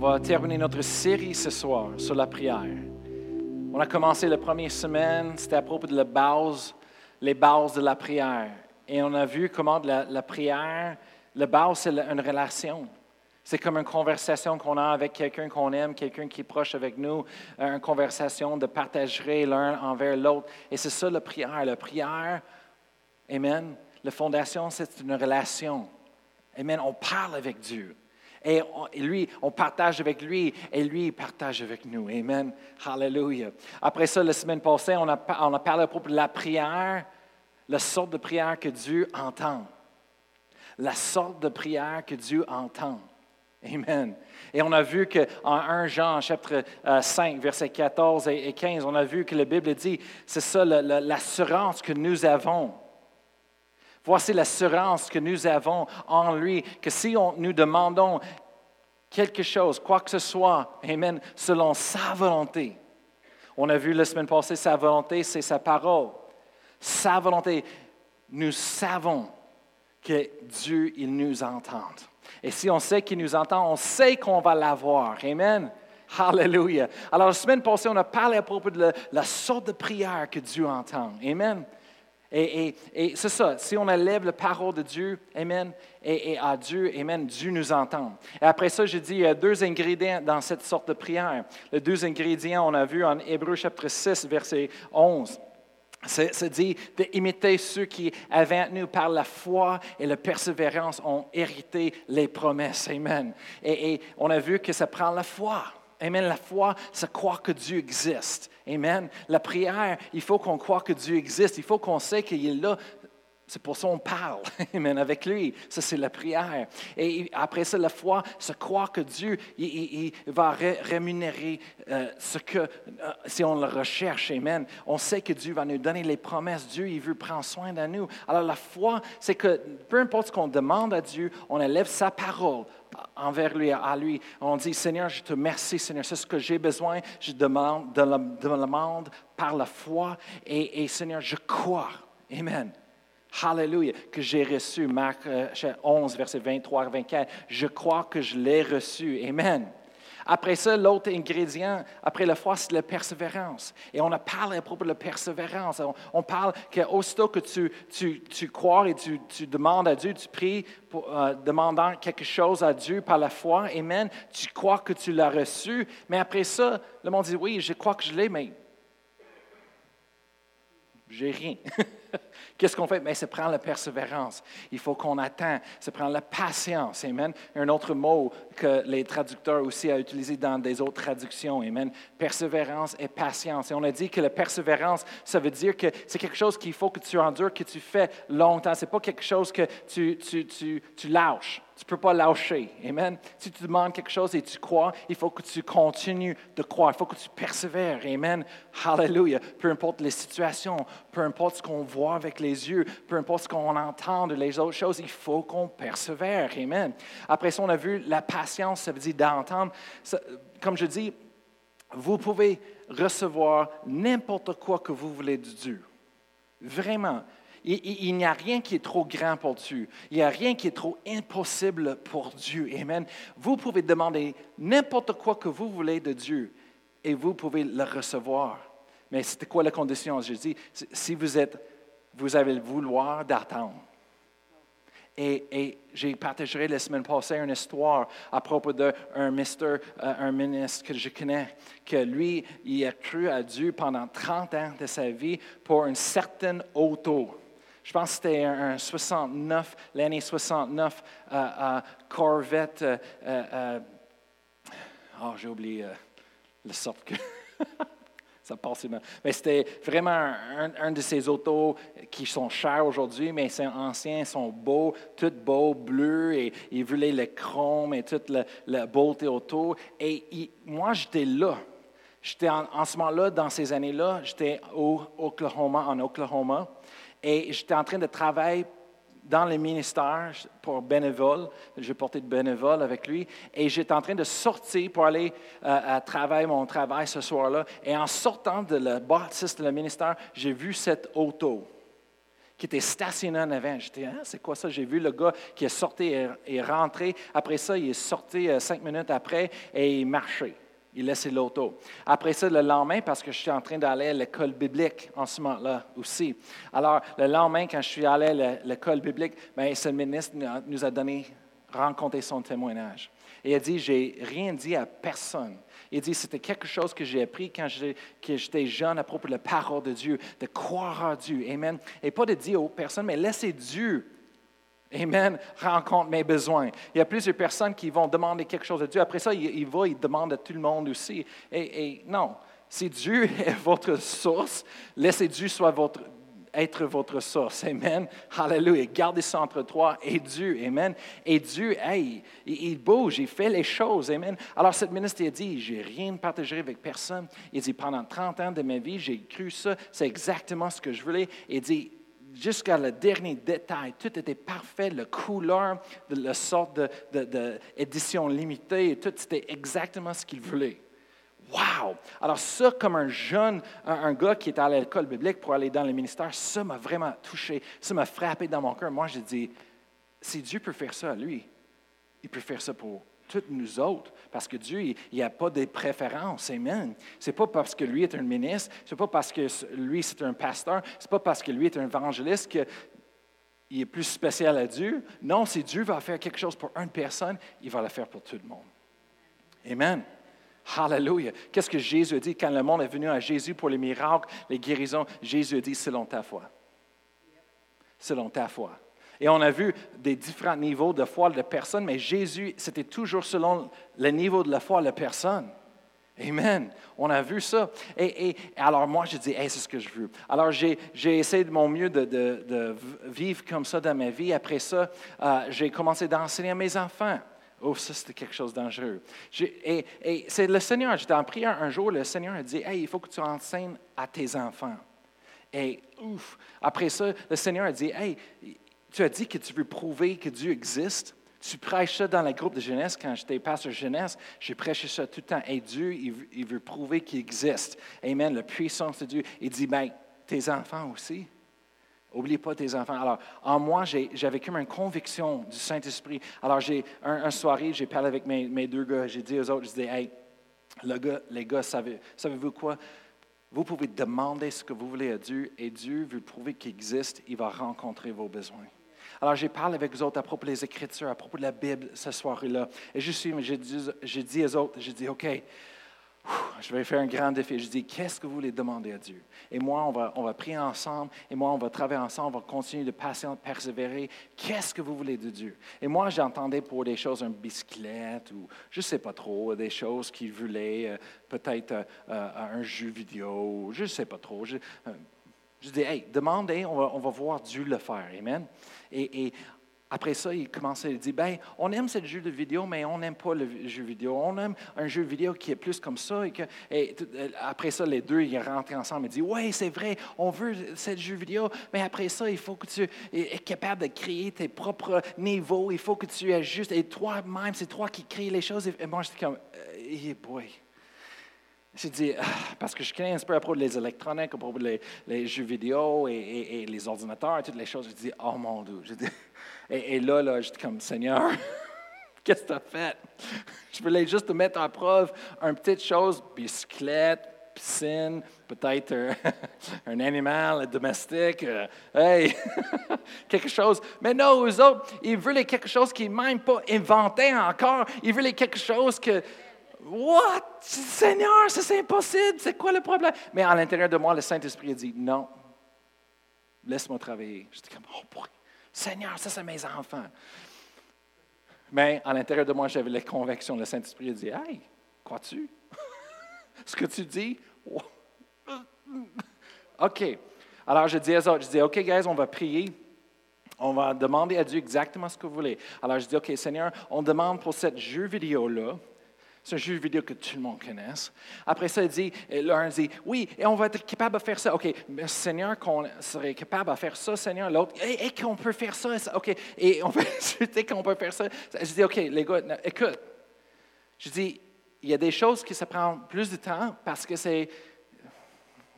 On va terminer notre série ce soir sur la prière. On a commencé la première semaine, c'était à propos de la base, les bases de la prière. Et on a vu comment la, prière, la base, c'est une relation. C'est comme une conversation qu'on a avec quelqu'un qu'on aime, quelqu'un qui est proche avec nous, euh, une conversation de partager l'un envers l'autre. Et c'est ça la prière. La prière, Amen, la fondation, c'est une relation. Amen, on parle avec Dieu. Et, lui, on partage avec lui et lui, partage avec nous. Amen. Hallelujah. Après ça, la semaine passée, on a, on a parlé à propos de la prière, la sorte de prière que Dieu entend. La sorte de prière que Dieu entend. Amen. Et on a vu qu'en 1 Jean, chapitre 5, euh, versets 14 et 15, on a vu que la Bible dit, c'est ça l'assurance que nous avons. Voici l'assurance que nous avons en lui, que si on, nous demandons quelque chose, quoi que ce soit, Amen, selon sa volonté. On a vu la semaine passée, sa volonté, c'est sa parole. Sa volonté, nous savons que Dieu, il nous entend. Et si on sait qu'il nous entend, on sait qu'on va l'avoir. Amen. Hallelujah. Alors, la semaine passée, on a parlé à propos de la, sorte de prière que Dieu entend. Amen. Et, c'est ça, si on élève la parole de Dieu, Amen, et, à Dieu, Amen, Dieu nous entend. Et après ça, j'ai dit, il y a deux ingrédients dans cette sorte de prière. Les deux ingrédients, on a vu en Hébreu chapitre 6, verset 11. C'est dit d'imiter ceux qui, avant nous, par la foi et la persévérance, ont hérité les promesses. Amen. Et, on a vu que ça prend la foi. Amen. La foi, c'est croire que Dieu existe. Amen. La prière, il faut qu'on croit que Dieu existe. Il faut qu'on sait qu'il est là c'est pour ça qu'on parle, Amen, avec lui. Ça, c'est la prière. Et après ça, la foi, c'est croire que Dieu il, va rémunérer euh, ce que, euh, si on le recherche, Amen. On sait que Dieu va nous donner les promesses. Dieu, il veut prendre soin de nous. Alors, la foi, c'est que peu importe ce qu'on demande à Dieu, on élève sa parole envers lui, à lui. On dit, Seigneur, je te remercie, Seigneur, c'est ce que j'ai besoin. Je demande, demande par la foi. Et, et Seigneur, je crois. Amen. Hallelujah, que j'ai reçu. Marc 11, euh, verset 23 à 24. Je crois que je l'ai reçu. Amen. Après ça, l'autre ingrédient, après la foi, c'est la persévérance. Et on a parlé à propos de la persévérance. On, parle qu'aussitôt que tu, tu, tu, crois et tu, tu, demandes à Dieu, tu pries euh, demandant quelque chose à Dieu par la foi, Amen, tu crois que tu l'as reçu. Mais après ça, le monde dit, oui, je crois que je l'ai, mais j'ai rien. Qu'est-ce qu'on fait? Mais ça prend la persévérance. Il faut qu'on attend. Ça prend la patience. Amen. Un autre mot que les traducteurs aussi ont utilisé dans des autres traductions. Persévérance et patience. Et on a dit que la persévérance, ça veut dire que c'est quelque chose qu'il faut que tu endures, que tu fais longtemps. Ce n'est pas quelque chose que tu, tu, tu, tu lâches. Tu ne peux pas lâcher. Amen. Si tu demandes quelque chose et tu crois, il faut que tu continues de croire. Il faut que tu persévères. Amen. Hallelujah. Peu importe les situations, peu importe ce qu'on voit avec les yeux, peu importe ce qu'on entend de les autres choses, il faut qu'on persévère. Amen. Après ça, on a vu la patience, ça veut dire d'entendre. Comme je dis, vous pouvez recevoir n'importe quoi que vous voulez de Dieu. Vraiment. Il, n'y a rien qui est trop grand pour Dieu. Il n'y a rien qui est trop impossible pour Dieu. Amen. Vous pouvez demander n'importe quoi que vous voulez de Dieu et vous pouvez le recevoir. Mais c'était quoi la condition? Je dis, si vous êtes, vous avez le vouloir d'attendre. Et, j'ai partagé la semaine passée une histoire à propos d'un euh, un ministre que je connais, que lui, il a cru à Dieu pendant 30 ans de sa vie pour une certaine auto. Je pense que c'était un, 69, l'année 69, euh, Corvette. Euh, euh, oh, j'ai oublié le sorte que. ça passe Mais c'était vraiment un, de ces autos qui sont chers aujourd'hui, mais c'est anciens, sont beaux, tout beau, bleu, et ils voulaient le chrome et toute la, beauté autour. Et moi, j'étais là. J'étais en, en, ce moment-là, dans ces années-là, j'étais au Oklahoma, en Oklahoma. Et j'étais en train de travailler dans les ministères pour bénévole. J'ai porté de bénévole avec lui. Et j'étais en train de sortir pour aller euh, à travailler mon travail ce soir-là. Et en sortant de la bâtisse de le ministère, j'ai vu cette auto qui était stationné en avant. J'étais, ah, c'est quoi ça? J'ai vu le gars qui est sorti et rentré. Après ça, il est sorti euh, cinq minutes après et il marchait. Il laissait l'auto. Après ça, le lendemain, parce que je suis en train d'aller à l'école biblique en ce moment-là aussi. Alors, le lendemain, quand je suis allé à l'école biblique, bien, ce ministre nous a donné, rencontré son témoignage. Et il a dit, j'ai rien dit à personne. Il dit, c'était quelque chose que j'ai appris quand j'étais jeune à propos de la parole de Dieu, de croire en Dieu. Amen. Et pas de dire aux personnes, mais laissez Dieu Amen. Rencontre mes besoins. Il y a plusieurs personnes qui vont demander quelque chose de Dieu. Après ça, il, va, il demande à tout le monde aussi. Et, non, si Dieu est votre source, laissez Dieu être votre source. Amen. Hallelujah. Gardez ça entre toi et Dieu. Amen. Et Dieu, hey, il, bouge, il fait les choses. Amen. Alors, cette ministre a dit, j'ai rien partagé avec personne. Il dit, pendant 30 ans de ma vie, j'ai cru ça. C'est exactement ce que je voulais. Il dit, jusqu'à le dernier détail. Tout était parfait, la couleur, la sorte d'édition limitée, et tout, c'était exactement ce qu'il voulait. Wow! Alors ça, comme un jeune, un, gars qui était à l'école biblique pour aller dans le ministère, ça m'a vraiment touché, ça m'a frappé dans mon cœur. Moi, j'ai dit, si Dieu peut faire ça à lui, il peut faire ça pour toutes nous autres, parce que Dieu, il n'y a pas de préférences. Amen. Ce n'est pas parce que lui est un ministre, ce n'est pas parce que lui c'est un pasteur, ce n'est pas parce que lui est un évangéliste qu'il est plus spécial à Dieu. Non, si Dieu va faire quelque chose pour une personne, il va le faire pour tout le monde. Amen. Hallelujah. Qu'est-ce que Jésus a dit quand le monde est venu à Jésus pour les miracles, les guérisons? Jésus a dit, selon ta foi. Selon ta foi. Et on a vu des différents niveaux de foi de personnes, mais Jésus, c'était toujours selon le niveau de la foi de la personne. Amen. On a vu ça. Et, alors moi, je dis, hey, c'est ce que je veux. Alors j'ai essayé de mon mieux de, vivre comme ça dans ma vie. Après ça, euh, j'ai commencé d'enseigner à mes enfants. Oh, ça, c'était quelque chose de dangereux. Et, et c'est le Seigneur, j'étais en prière un jour, le Seigneur a dit, hey, il faut que tu enseignes à tes enfants. Et ouf, après ça, le Seigneur a dit, hey, tu as dit que tu veux prouver que Dieu existe. Tu prêches ça dans le groupe de jeunesse. Quand j'étais pasteur jeunesse, j'ai prêché ça tout le temps. Et Dieu, il, veut prouver qu'il existe. Amen. La puissance de Dieu. Il dit, ben, tes enfants aussi. Oublie pas tes enfants. Alors, en moi, j'avais comme une conviction du Saint-Esprit. Alors, j'ai un, soirée, j'ai parlé avec mes, deux gars. J'ai dit aux autres, je dis, hey, les gars, savez, savez-vous quoi? Vous pouvez demander ce que vous voulez à Dieu et Dieu veut prouver qu'il existe. Il va rencontrer vos besoins. Alors, j'ai parlé avec vous autres à propos des Écritures, à propos de la Bible ce soir-là. Et je suis, j'ai dit, j'ai dit aux autres, j'ai dit, OK, je vais faire un grand défi. Je dis, qu'est-ce que vous voulez demander à Dieu? Et moi, on va, on va prier ensemble, et moi, on va travailler ensemble, on va continuer de patienter, persévérer. Qu'est-ce que vous voulez de Dieu? Et moi, j'entendais pour des choses, une bicyclette, ou je ne sais pas trop, des choses qu'il voulait, euh, peut-être euh, euh, un jeu vidéo, je ne sais pas trop. Je, je dis, hey, demandez, on va, on va voir Dieu le faire. Amen. Et, après ça, il commençait à dire, ben, on aime ce jeu de vidéo, mais on n'aime pas le jeu vidéo. On aime un jeu vidéo qui est plus comme ça. Et, et après ça, les deux, ils rentrent ensemble et disent, oui, c'est vrai, on veut ce jeu vidéo, mais après ça, il faut que tu es capable de créer tes propres niveaux. Il faut que tu ajustes. Et toi-même, c'est toi qui crée les choses. Et moi, j'étais comme, hey boy. J'ai dit, ah, parce que je connais un peu à propos des électroniques, à propos des jeux vidéo et, les ordinateurs, et toutes les choses. J'ai dit, oh mon Dieu. Et, là, là j'étais comme, Seigneur, qu'est-ce que tu as fait? Je voulais juste te mettre en preuve une petite chose, bicyclette, piscine, peut-être un, animal domestique, euh, hey, quelque chose. Mais non, eux autres, ils voulaient quelque chose qui n'est même pas inventé encore. Ils voulaient quelque chose que, what? Seigneur, c'est impossible, c'est quoi le problème? Mais à l'intérieur de moi, le Saint-Esprit a dit, non, laisse-moi travailler. J'étais comme, oh, pourquoi? Seigneur, ça, c'est mes enfants. Mais à l'intérieur de moi, j'avais la conviction. Le Saint-Esprit a dit Hey, crois-tu? Ce que tu dis OK. Alors, je dis aux autres Je dis OK, guys, on va prier. On va demander à Dieu exactement ce que vous voulez. Alors, je dis OK, Seigneur, on demande pour cette jeu vidéo-là c'est un jeu vidéo que tout le monde connaisse. Après ça, il dit, l'un dit, oui, et on va être capable de faire ça. OK, mais Seigneur, qu'on serait capable de faire ça, Seigneur. L'autre, et, qu'on peut faire ça, OK, et on peut qu'on peut faire ça. Je dis, OK, les gars, écoute. Je dis, il y a des choses qui se prennent plus de temps parce que c'est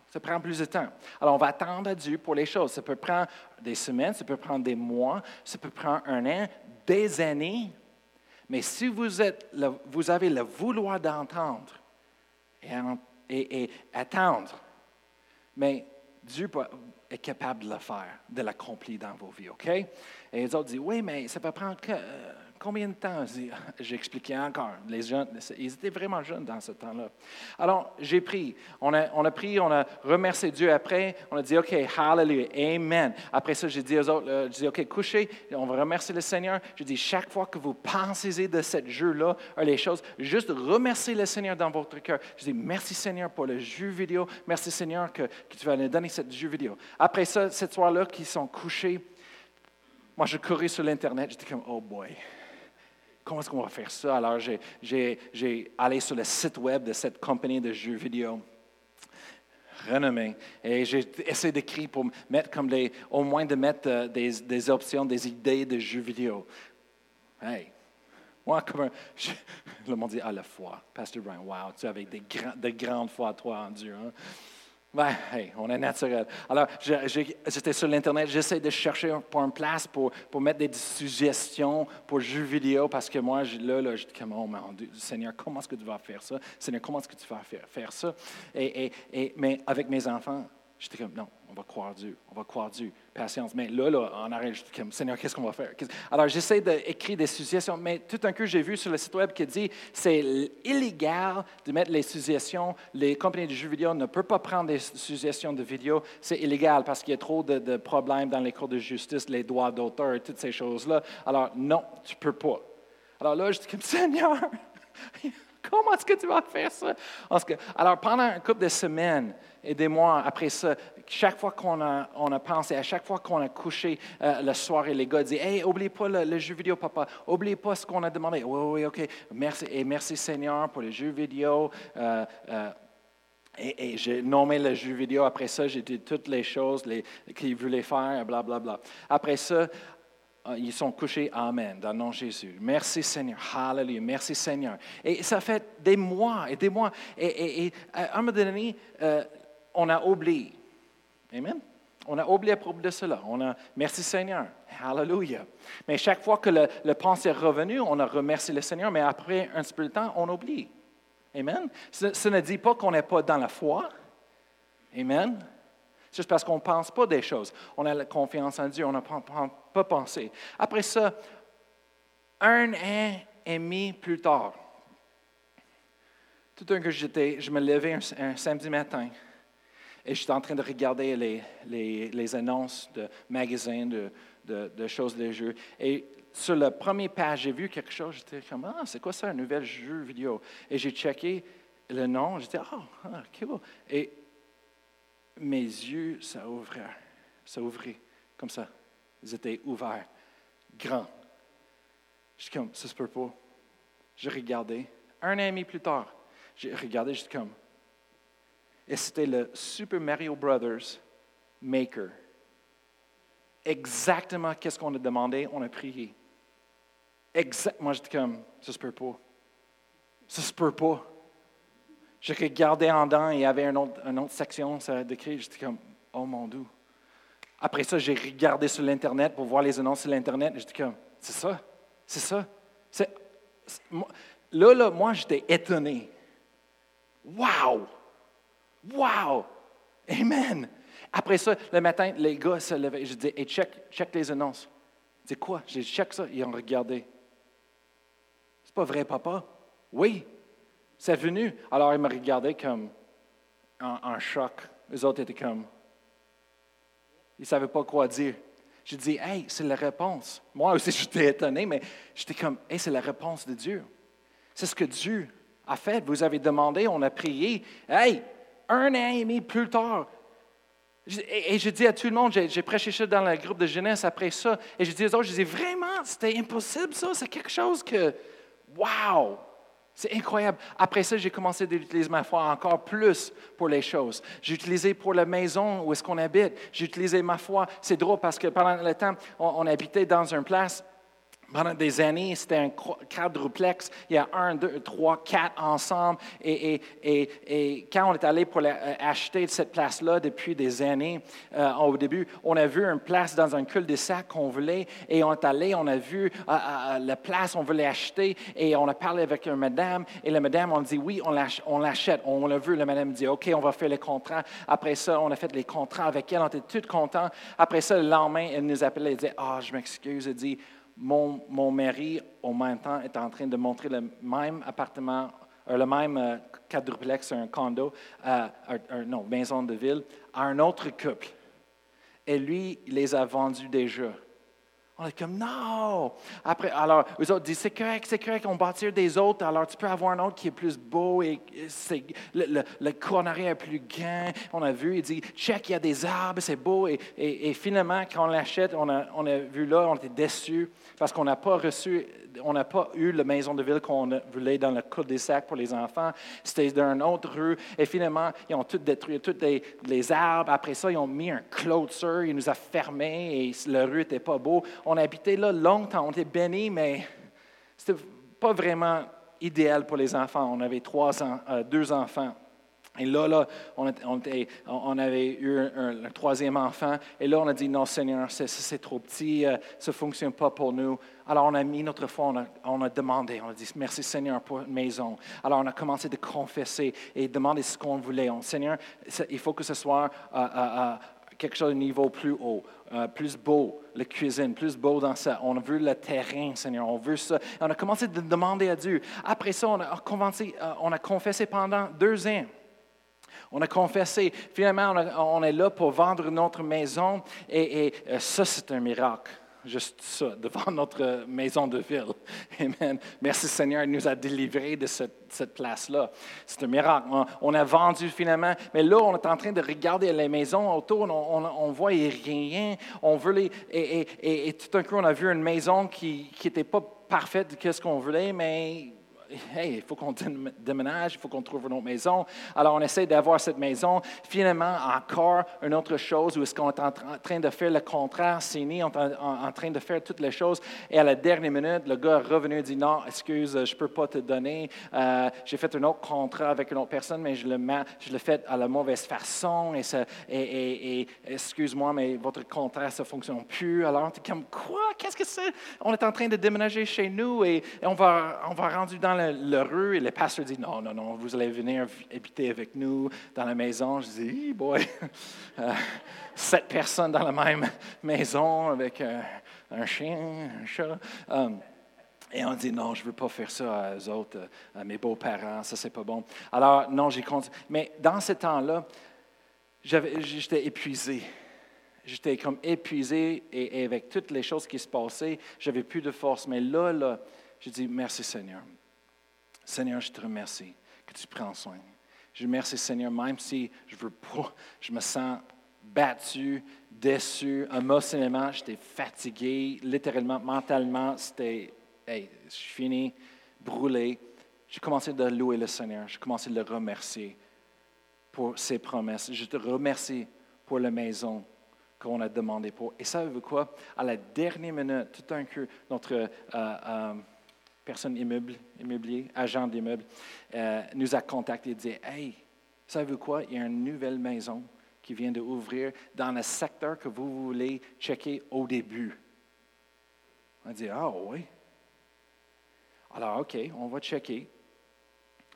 Ça prend plus de temps. Alors, on va attendre à Dieu pour les choses. Ça peut prendre des semaines, ça peut prendre des mois, ça peut prendre un an, des années. Mais si vous, êtes vous avez le vouloir d'entendre et, attendre, mais Dieu est capable de le faire, de l'accomplir dans vos vies, OK? Et les autres disent, oui, mais ça peut prendre que, euh, Combien de temps? J'expliquais encore. Les jeunes, ils étaient vraiment jeunes dans ce temps-là. Alors, j'ai pris. On a, on a pris, on a remercié Dieu après. On a dit, OK, hallelujah, amen. Après ça, j'ai dit aux autres, euh, j'ai dit, OK, couchez. On va remercier le Seigneur. J'ai dit, chaque fois que vous pensez de ce jeu-là, euh, les choses, juste remercier le Seigneur dans votre cœur. Je dis, merci Seigneur pour le jeu vidéo. Merci Seigneur que, que tu vas nous donner ce jeu vidéo. Après ça, cette soir-là, qui sont couchés, moi, je courais sur l'Internet. J'étais comme, oh boy comment est-ce qu'on va faire ça? Alors, j'ai allé sur le site web de cette compagnie de jeux vidéo renommée et j'ai essayé d'écrire pour mettre comme des, au moins de mettre euh, des, options, des idées de jeux vidéo. Hey, moi, comme un, le monde dit, ah, la foi. Pasteur Brian, wow, tu avec des, de grandes foi, toi, en Dieu. Hein? Ben, on est naturel. Alors, j'étais sur l'Internet, j'essaie de chercher pour une place pour, pour mettre des suggestions pour jeux vidéo parce que moi, là, là j'étais comme, oh mon Dieu, Seigneur, comment est-ce que tu vas faire ça? Seigneur, comment est-ce que tu vas faire, faire ça? Et, et, mais avec mes enfants, J'étais comme, non, on va croire Dieu, on va croire Dieu, patience. Mais là, là, en arrêt, j'étais comme, Seigneur, qu'est-ce qu'on va faire? Alors, j'essaie d'écrire des suggestions, mais tout un coup, j'ai vu sur le site web qui dit, c'est illégal de mettre les suggestions, les compagnies de jeux vidéo ne peuvent pas prendre des suggestions de vidéos, c'est illégal parce qu'il y a trop de, problèmes dans les cours de justice, les droits d'auteur toutes ces choses-là. Alors, non, tu ne peux pas. Alors là, j'étais comme, Seigneur, comment est-ce que tu vas faire ça? Alors, pendant un couple de semaines, et des mois après ça, chaque fois qu'on a, on a pensé, à chaque fois qu'on a couché euh, le soir, et les gars disent Hey, oublie pas le, jeu vidéo, papa, oublie pas ce qu'on a demandé. Oui, oui, OK. Merci, et merci Seigneur pour les jeux vidéo. Euh, euh, et, j'ai nommé le jeu vidéo. Après ça, j'ai dit toutes les choses qu'il voulait faire, blablabla. Bla, bla. Après ça, ils sont couchés, Amen, dans le nom de Jésus. Merci Seigneur, Hallelujah, merci Seigneur. Et ça fait des mois et des mois. Et, à un moment donné, on a oublié. Amen. On a oublié à propos de cela. On a, merci Seigneur. Hallelujah. Mais chaque fois que le, le pensée est revenu, on a remercié le Seigneur, mais après un petit peu de temps, on oublie. Amen. Ce, ne dit pas qu'on n'est pas dans la foi. Amen. C'est parce qu'on ne pense pas des choses. On a la confiance en Dieu, on n'a pas, pensé. Après ça, un an et demi plus tard, tout un que j'étais, je me levais un samedi matin. Et j'étais en train de regarder les, annonces de magasins, de, choses de jeux. Et sur la première page, j'ai vu quelque chose. J'étais comme, ah, c'est quoi ça, un nouvel jeu vidéo? Et j'ai checké le nom. J'étais, ah, ah cool. Et mes yeux. Ça ouvrait, comme ça. Ils étaient ouverts, grands. J'étais comme, ça se peut pas. J'ai regardé. Un an et demi plus tard, j'ai regardé, j'étais comme, et c'était le Super Mario Brothers Maker. Exactement qu'est-ce qu'on a demandé, on a prié. Exact, moi, j'étais comme, ça se peut pas. Ça se peut pas. J'ai regardé en dedans et il y avait une autre, une autre section décrit. J'étais comme, oh mon Dieu. Après ça, j'ai regardé sur l'Internet pour voir les annonces sur l'Internet. J'étais comme, c'est ça, c'est ça. là, là, moi, j'étais étonné. Wow! Wow! Amen! Après ça, le matin, les gars se levaient. Je dis, hey, check, check les annonces. Je dis, quoi? J'ai check ça. Ils ont regardé. C'est pas vrai, papa? Oui. C'est venu. Alors, ils me regardaient comme en, choc. Les autres étaient comme. Ils ne savaient pas quoi dire. Je dis, hey, c'est la réponse. Moi aussi, j'étais étonné, mais j'étais comme, hey, c'est la réponse de Dieu. C'est ce que Dieu a fait. Vous avez demandé, on a prié. Hey, un an et demi plus tard. Et je dis à tout le monde, j'ai prêché ça dans le groupe de jeunesse après ça, et je dis aux autres, je dis vraiment, c'était impossible ça, c'est quelque chose que, wow, c'est incroyable. Après ça, j'ai commencé à utiliser ma foi encore plus pour les choses. J'ai utilisé pour la maison où est-ce qu'on habite. J'ai utilisé ma foi. C'est drôle parce que pendant le temps, on, habitait dans une place pendant des années, c'était un quadruplex. Il y a un, deux, trois, quatre ensemble. Et, et, et, quand on est allé pour euh, acheter cette place-là depuis des années, euh, au début, on a vu une place dans un cul-de-sac qu'on voulait. Et on est allé, on a vu euh, la place, on voulait acheter. Et on a parlé avec une madame. Et la madame, on dit oui, on l'achète. On l'a vu. La madame dit OK, on va faire les contrats. Après ça, on a fait les contrats avec elle. On était tous contents. Après ça, le lendemain, elle nous appelait. Elle disait Ah, je m'excuse. Elle dit mon, mon, mari, au même temps, est en train de montrer le même appartement, euh, le même euh, quadruplex, un condo, euh, non, maison de ville, à un autre couple. Et lui, il les a vendus déjà. On est comme, non! Après, alors, eux autres disent, c'est correct, c'est correct, on bâtit des autres, alors tu peux avoir un autre qui est plus beau et le, le, est plus grand. On a vu, il dit, check, il y a des arbres, c'est beau. Et, finalement, quand on l'achète, on a, a vu là, on était déçus parce qu'on n'a pas reçu, on n'a pas eu la maison de ville qu'on voulait dans le cul-de-sac pour les enfants. C'était dans une autre rue. Et finalement, ils ont tout détruit, tous les, arbres. Après ça, ils ont mis un clôture, ils nous ont fermés et la rue n'était pas beau. A habité là longtemps, on était bénis, mais c'était pas vraiment idéal pour les enfants. On avait euh, deux enfants. Et là, là on, avait eu un, troisième enfant. Et là, on a dit, non, Seigneur, c'est trop petit, euh, ça ne fonctionne pas pour nous. Alors, on a mis notre foi, on a, demandé, on a dit, merci Seigneur pour une maison. Alors, on a commencé de confesser et demander ce qu'on voulait. Seigneur, il faut que ce soit euh, quelque chose de niveau plus haut, plus beau, la cuisine, plus beau dans ça. On veut le terrain, Seigneur, on veut ça. on a commencé de demander à Dieu. Après ça, on a, on a confessé pendant deux ans. On a confessé. Finalement, on, est là pour vendre notre maison et, euh, ça, c'est un miracle. Juste ça, de vendre notre maison de ville. Amen. Merci Seigneur, il nous a délivrés de cette, place-là. C'est un miracle. On, a vendu finalement, mais là, on est en train de regarder les maisons autour, on, on, voit rien. On veut les, et, et, tout d'un coup, on a vu une maison qui n'était pas parfaite de ce qu'on voulait, mais hey, il faut qu'on déménage, il faut qu'on trouve une autre maison. Alors, on essaie d'avoir cette maison. Finalement, encore une autre chose où est-ce qu'on est en train de faire le contrat signé, est en, train de faire toutes les choses. Et à la dernière minute, le gars est revenu et dit Non, excuse, je ne peux pas te donner. Euh, j'ai fait un autre contrat avec une autre personne, mais je le, je fait à la mauvaise façon. Et, et, excuse-moi, mais votre contrat, ça ne fonctionne plus. Alors, on est comme Quoi? Qu'est-ce que c'est? On est en train de déménager chez nous et, on va, on va rendu dans le, rue et le pasteur dit Non, non, non, vous allez venir habiter avec nous dans la maison. Je dis boy, euh, sept personnes dans la même maison avec euh, un chien, un chat. Um, et on dit non, je ne veux pas faire ça à autres, à mes beaux-parents, ça c'est pas bon. Alors, non, j'ai continué. Mais dans ce temps-là, j'étais épuisé. J'étais comme épuisé et, avec toutes les choses qui se passaient, j'avais plus de force. Mais là, là, je dis merci Seigneur. Seigneur, je te remercie que tu prends soin. Je remercie, Seigneur, même si je veux pas, je me sens battu, déçu, émotionnellement, j'étais fatigué, littéralement, mentalement, c'était, hey, je suis fini, brûlé. J'ai commencé à louer le Seigneur, j'ai commencé à le remercier pour ses promesses. Je te remercie pour la maison qu'on a demandé pour. Et ça veut quoi? À la dernière minute, tout un coup, notre euh, euh, personne immobilier, agent d'immeuble, euh, nous a contacté et dit Hey, savez-vous quoi? Il y a une nouvelle maison qui vient d'ouvrir dans le secteur que vous voulez checker au début. On dit Ah oui. Alors, OK, on va checker.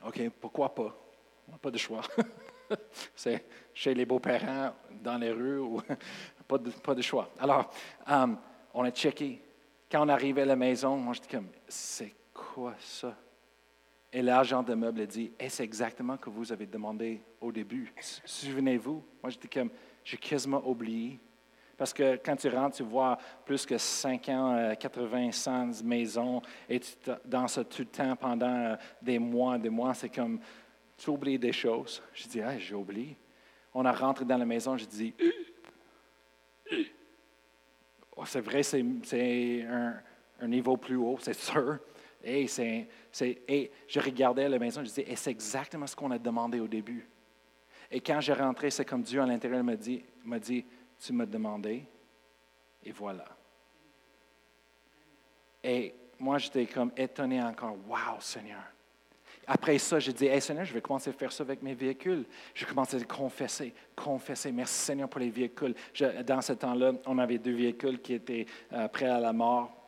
OK, pourquoi pas? On n'a pas de choix. C'est chez les beaux-parents, dans les rues, ou pas, de, pas de choix. Alors, euh, on a checké. Quand on arrivait à la maison, moi, je dis comme, c'est quoi ça? Et l'agent de meubles a dit, c'est exactement ce que vous avez demandé au début? Souvenez-vous, moi j'étais comme, j'ai quasiment oublié. Parce que quand tu rentres, tu vois plus que 50, 80, 100 maisons et tu danses tout le temps pendant euh, des mois, des mois. C'est comme, tu oublies des choses. Je dis, ah, j'ai oublié. On a rentré dans la maison, je dis, oh, c'est vrai, c'est un niveau plus haut, c'est sûr. Et je regardais la maison, je disais, c'est exactement ce qu'on a demandé au début? Et quand j'ai rentré, c'est comme Dieu à l'intérieur m'a dit, dit, tu m'as demandé, et voilà. Et moi, j'étais comme étonné encore. Wow, Seigneur. Après ça, j'ai dit, hey Seigneur, je vais commencer à faire ça avec mes véhicules. Je commencé à confesser, confesser. Merci Seigneur pour les véhicules. dans ce temps-là, on avait deux véhicules qui étaient euh, prêts à la mort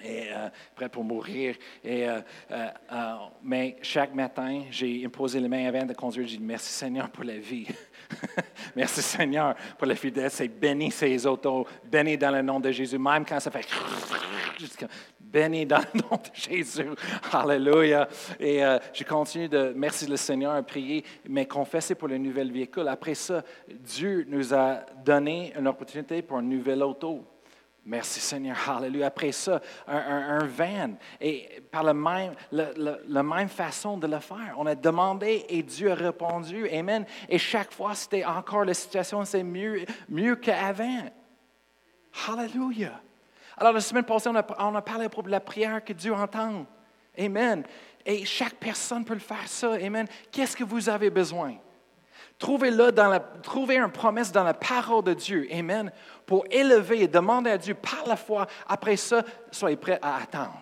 et euh, prêts pour mourir. Et, euh, mais chaque matin, j'ai imposé les mains avant de conduire. J'ai dit, merci Seigneur pour la vie. merci Seigneur pour la fidélité. C'est béni ces autos, béni dans le nom de Jésus. Même quand ça fait béni dans le nom de Jésus. Alléluia. Et euh, je continue de, merci le Seigneur, à prier, mais confesser pour le nouvel véhicule. Après ça, Dieu nous a donné une opportunité pour un nouvel auto. Merci Seigneur, Alléluia. Après ça, un, van. Et par la même, façon de le faire. On a demandé et Dieu a répondu. Amen. Et chaque fois, c'était encore la situation, c'est mieux, mieux qu'avant. Alléluia. Alors, la semaine passée, on a, parlé à propos de la prière que Dieu entend. Amen. Et chaque personne peut le faire ça. Amen. Qu'est-ce que vous avez besoin? Trouvez-le dans la, trouvez une promesse dans la parole de Dieu. Amen. Pour élever et demander à Dieu par la foi. Après ça, soyez prêts à attendre.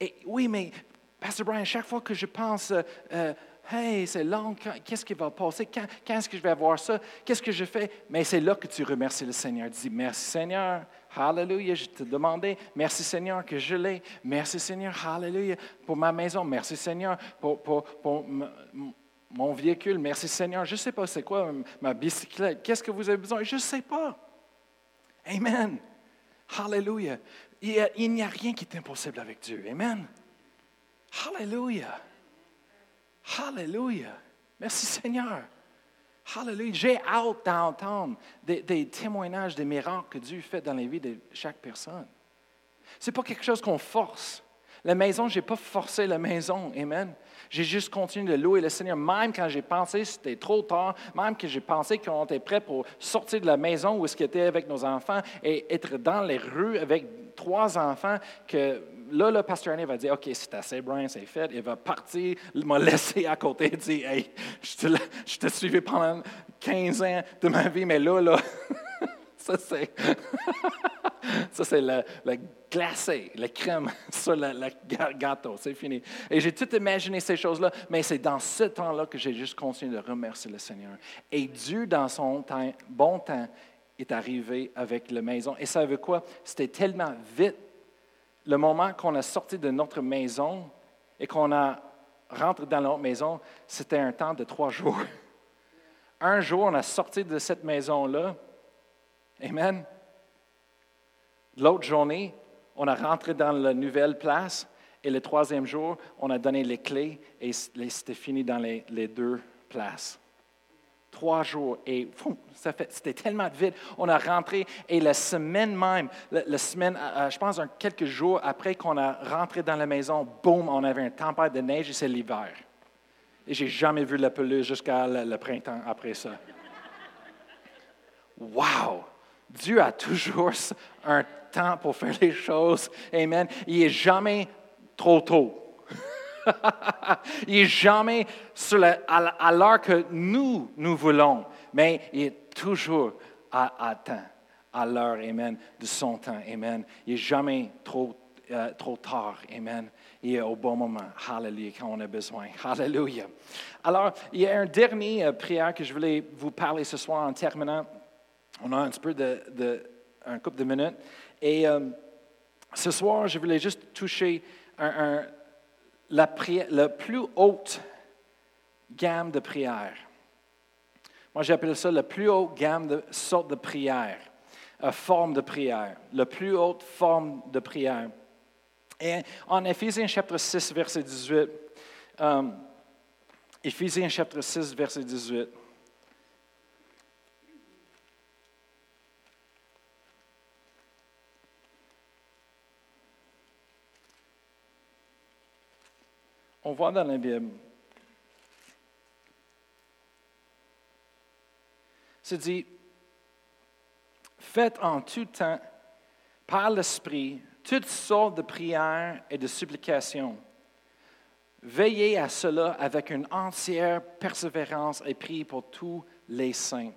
Et oui, mais, Pasteur Brian, chaque fois que je pense, euh, euh, Hey, c'est long, qu'est-ce qui va passer? Quand, est-ce que je vais avoir ça? Qu'est-ce que je fais? Mais c'est là que tu remercies le Seigneur. Tu dis, merci Seigneur, Hallelujah, je te demandais, merci Seigneur que je l'ai. Merci Seigneur, Hallelujah, pour ma maison. Merci Seigneur pour, mon véhicule. Merci Seigneur. Je ne sais pas c'est quoi ma bicyclette. Qu'est-ce que vous avez besoin? Je ne sais pas. Amen. Hallelujah. Il n'y a rien qui est impossible avec Dieu. Amen. Hallelujah. Hallelujah. Merci Seigneur. Hallelujah. J'ai hâte d'entendre des, témoignages des miracles que Dieu fait dans la vie de chaque personne. Ce n'est pas quelque chose qu'on force. La maison, je n'ai pas forcé la maison. Amen. J'ai juste continué de louer le Seigneur, même quand j'ai pensé que c'était trop tard, même que j'ai pensé qu'on était prêt pour sortir de la maison où est-ce qu'il était avec nos enfants et être dans les rues avec trois enfants que là, le pasteur Annie va dire, OK, c'est assez, Brian, c'est fait. Il va partir, il m'a laissé à côté et dire, Hey, je te, je te suivi pendant 15 ans de ma vie, mais là, là, ça c'est, ça c'est le, glacé, la crème sur le, gâteau, c'est fini. Et j'ai tout imaginé ces choses-là, mais c'est dans ce temps-là que j'ai juste continué de remercier le Seigneur. Et Dieu, dans son temps, bon temps, est arrivé avec la maison. Et ça veut quoi? C'était tellement vite le moment qu'on a sorti de notre maison et qu'on a rentré dans notre maison, c'était un temps de trois jours. Un jour, on a sorti de cette maison-là. Amen. L'autre journée, on a rentré dans la nouvelle place. Et le troisième jour, on a donné les clés et c'était fini dans les deux places trois jours. Et c'était tellement vite. On a rentré et la semaine même, la, semaine, euh, euh, je pense quelques jours après qu'on a rentré dans la maison, boum, on avait un tempête de neige et c'est l'hiver. Et j'ai jamais vu la pelouse jusqu'à le, printemps après ça. Wow! Dieu a toujours un temps pour faire les choses. Amen. Il n'est jamais trop tôt. il n'est jamais à, l'heure que nous, nous voulons, mais il est toujours à, temps, à l'heure, Amen, de son temps, Amen. Il n'est jamais trop, euh, trop tard, Amen. Il est au bon moment, Hallelujah, quand on a besoin. Hallelujah. Alors, il y a un dernier euh, prière que je voulais vous parler ce soir en terminant. On a un petit peu de, un couple de minutes. Et euh, ce soir, je voulais juste toucher la, plus haute gamme de prières. Moi, j'appelle ça la plus haute gamme de sorte de prière, euh, forme de prière, la plus haute forme de prière. Et en Éphésiens chapitre 6, verset 18, euh, Éphésiens chapitre 6, verset 18, On voit dans la Bible. C'est dit, faites en tout temps, par l'Esprit, toutes sortes de prières et de supplications. Veillez à cela avec une entière persévérance et priez pour tous les saints.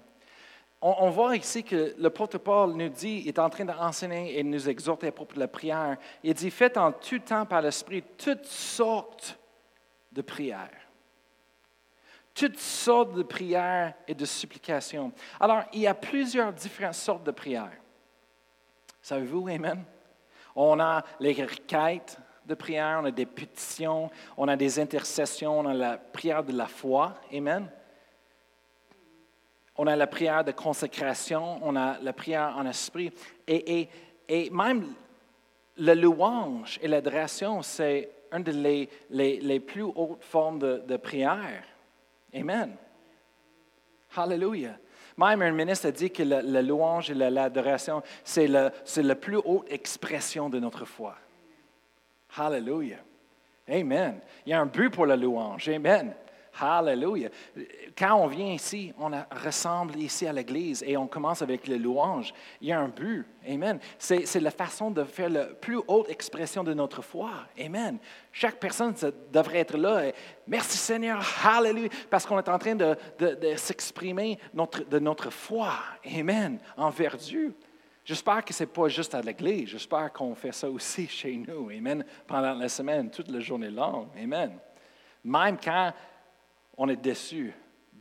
on, voit ici que le Paul nous dit, il est en train d'enseigner et nous exhorter à propos de la prière. Il dit, faites en tout temps par l'Esprit toutes sortes de prières. Toutes sortes de prières et de supplications. Alors, il y a plusieurs différentes sortes de prières. Savez-vous, Amen? On a les requêtes de prière, on a des pétitions, on a des intercessions, on a la prière de la foi. Amen? on a la prière de consécration, on a la prière en esprit. Et, même la louange et l'adoration, c'est une des les, plus hautes formes de, prière. Amen. Hallelujah. Même un ministre a dit que la, louange et l'adoration, c'est la plus haute expression de notre foi. Hallelujah. Amen. Il y a un but pour la louange. Amen. Hallelujah. Quand on vient ici, on ressemble ici à l'Église et on commence avec le louange. Il y a un but. Amen. C'est la façon de faire la plus haute expression de notre foi. Amen. Chaque personne devrait être là. Merci Seigneur. Hallelujah. Parce qu'on est en train de, s'exprimer de notre foi. Amen. Envers Dieu. J'espère que ce n'est pas juste à l'Église. J'espère qu'on fait ça aussi chez nous. Amen. Pendant la semaine, toute la journée longue. Amen. Même quand on est déçu,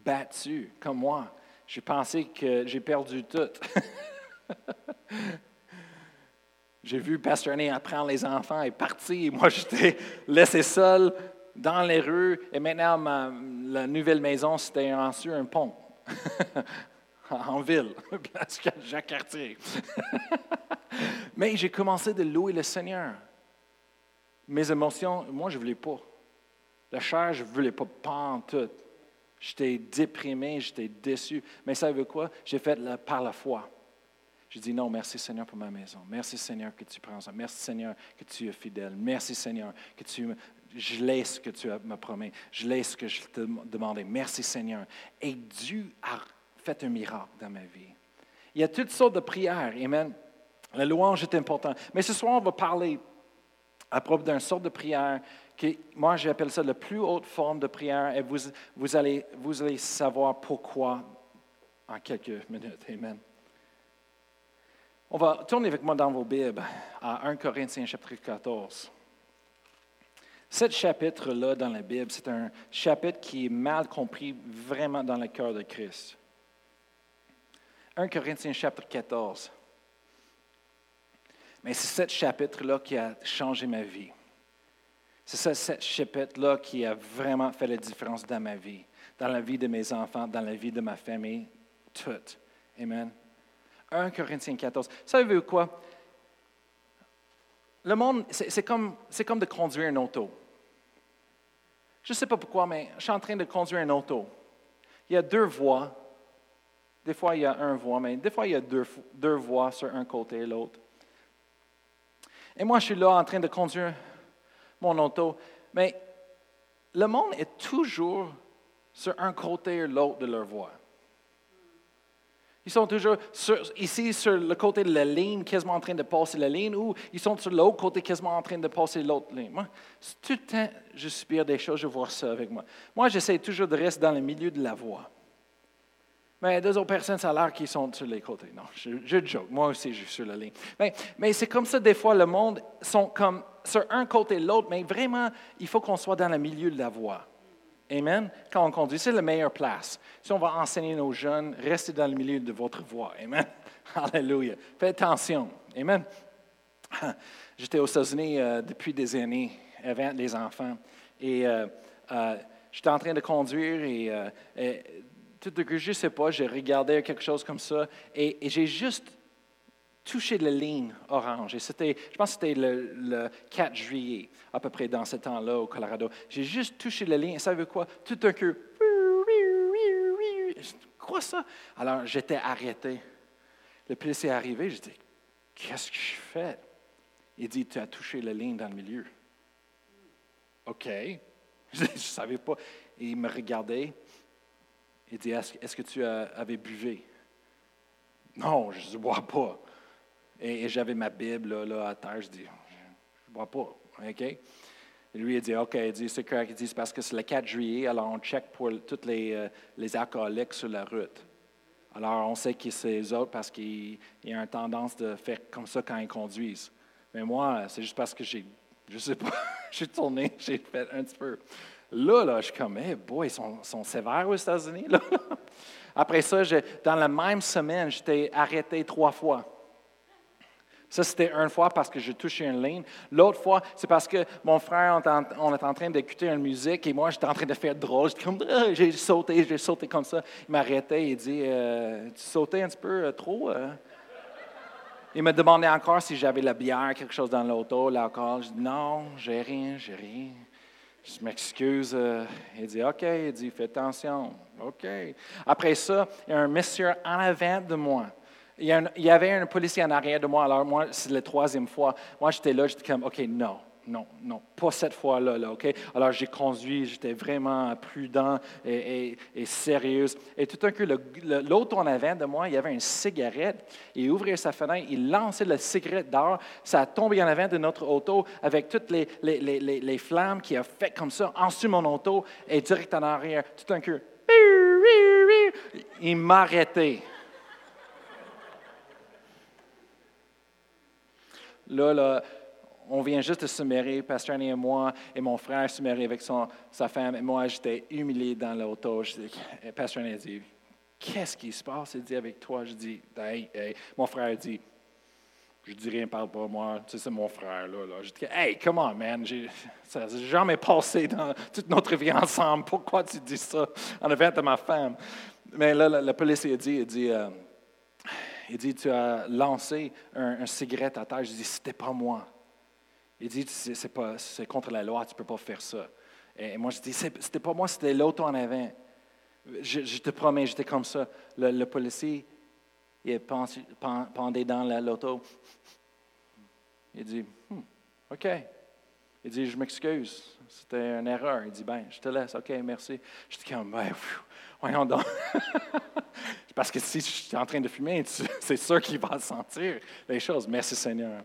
battu, comme moi. J'ai pensé que j'ai perdu tout. j'ai vu Pasteur René apprendre les enfants et partir. Moi, j'étais laissé seul dans les rues. Et maintenant, la nouvelle maison, c'était sur un pont. en ville, place Jacques Cartier. Mais j'ai commencé de louer le Seigneur. Mes émotions, moi, je ne voulais pas. La chair, je ne voulais pas, tout. J'étais déprimé, j'étais déçu. Mais ça veut quoi? J'ai fait par la foi. J'ai dit non, merci Seigneur pour ma maison. Merci Seigneur que tu prends ça. Merci Seigneur que tu es fidèle. Merci Seigneur que tu je laisse ce que tu me promis. Je laisse ce que je te demandais. Merci Seigneur. Et Dieu a fait un miracle dans ma vie. Il y a toutes sortes de prières. Amen. La louange est importante. Mais ce soir, on va parler à propos d'une sorte de prière moi j'appelle ça la plus haute forme de prière et vous, vous, allez, vous allez savoir pourquoi en quelques minutes. Amen. On va tourner avec moi dans vos Bibles à 1 Corinthiens chapitre 14. Ce chapitre-là dans la Bible, c'est un chapitre qui est mal compris vraiment dans le cœur de Christ. 1 Corinthiens chapitre 14. Mais c'est ce chapitre-là qui a changé ma vie. C'est ça, cette chapitre-là qui a vraiment fait la différence dans ma vie, dans la vie de mes enfants, dans la vie de ma famille, tout. Amen. 1 Corinthiens 14. Savez-vous quoi? Le monde, c'est comme, comme de conduire une auto. Je ne sais pas pourquoi, mais je suis en train de conduire une auto. Il y a deux voies. Des fois, il y a un voie, mais des fois, il y a deux, deux voies sur un côté et l'autre. Et moi, je suis là en train de conduire mon auto. Mais le monde est toujours sur un côté ou l'autre de leur voie. Ils sont toujours ici sur le côté de la ligne, quasiment en train de passer la ligne, ou ils sont sur l'autre côté, quasiment en train de passer l'autre ligne. Tout le temps, je j'inspire des choses, je vois ça avec moi. Moi, j'essaie toujours de rester dans le milieu de la voie. Mais deux autres personnes, ça a l'air qu'ils sont sur les côtés. Non, je, je joke. Moi aussi, je suis sur la ligne. Mais, c'est comme ça, des fois, le monde sont comme sur un côté l'autre, mais vraiment, il faut qu'on soit dans le milieu de la voie. Amen? Quand on conduit, c'est la meilleure place. Si on va enseigner nos jeunes, restez dans le milieu de votre voie. Amen? Alléluia. Faites attention. Amen? J'étais aux États-Unis euh, depuis des années avec les enfants et euh, euh, j'étais en train de conduire et, et tout de je ne sais pas, j'ai regardé quelque chose comme ça et, j'ai juste touché la ligne orange. Et c'était, je pense que c'était le, 4 juillet, à peu près dans ce temps-là au Colorado. J'ai juste touché la ligne et ça veut quoi? Tout d'un coup, quoi ça? Alors j'étais arrêté. Le policier est arrivé, je dis, qu'est-ce que je fais? Il dit, tu as touché la ligne dans le milieu. OK. Je ne savais pas. Il me regardait. Il dit, est-ce que tu avais buvé? Non, je ne bois pas. Et, j'avais ma Bible là, à terre. Je dis, je ne bois pas. Et lui, il dit, OK, il dit, c'est correct. Il dit, c'est parce que c'est le 4 juillet, alors on check pour tous les, euh, les alcooliques sur la route. Alors, on sait que c'est les autres parce qu'ils ont une tendance de faire comme ça quand ils conduisent. Mais moi, c'est juste parce que j'ai, je sais pas, j'ai tourné, j'ai fait un petit peu. Là, là, je suis comme, hey boy, ils sont, sévères aux États-Unis. Après ça, dans la même semaine, j'étais arrêté trois fois. Ça, c'était une fois parce que j'ai touché une ligne. L'autre fois, c'est parce que mon frère, on était en train d'écouter une musique et moi, j'étais en train de faire drôle. Ah, j'ai sauté, j'ai sauté comme ça. Il m'arrêtait et dit, euh, tu sautais un petit peu euh, trop? Euh? Il me demandait encore si j'avais la bière, quelque chose dans l'auto, l'alcool. Je dis, non, j'ai rien, j'ai rien. Je m'excuse. il dit, OK. Il dit, fais attention. OK. Après ça, il y a un monsieur en avant de moi. Il y, avait un policier en arrière de moi, alors moi, c'est la troisième fois. Moi, j'étais là, j'étais comme, OK, non, non, non, pas cette fois-là, là, OK? Alors, j'ai conduit, j'étais vraiment prudent et, et, sérieuse. Et tout d'un coup, l'autre en avant de moi, il y avait une cigarette. Il ouvrait sa fenêtre, il lançait la cigarette dehors. Ça a tombé en avant de notre auto avec toutes les, flammes qui a fait comme ça en dessous de mon auto et direct en arrière. Tout d'un coup, il m'a arrêté. Là, là, on vient juste de se marier, Pasteur Annie et moi, et mon frère se marier avec son, sa femme, et moi, j'étais humilié dans l'auto. Pasteur Annie a dit, qu'est-ce qui se passe? Il dit, avec toi, je dis, hey, hey. Mon frère dit, je dis rien, parle pas moi, tu sais, c'est mon frère, là. là. Je dis, hey, come on, man, ça n'a jamais passé dans toute notre vie ensemble. Pourquoi tu dis ça en avant de ma femme? Mais là, la, police a dit, il dit, euh, il dit, tu as lancé un, cigarette à terre. Je dis, c'était pas moi. Il dit, c'est, contre la loi, tu ne peux pas faire ça. Et moi, je dis, c'était pas moi, c'était l'autre en avant. Je, te promets, j'étais comme ça. Le, policier, il est pendé dans l'auto. Il dit, hmm, OK. Il dit, je m'excuse, c'était une erreur. Il dit, ben, je te laisse, OK, merci. Je dis, comme, ben, voyons donc. Parce que si je suis en train de fumer, c'est sûr qu'il va sentir les choses. Merci Seigneur.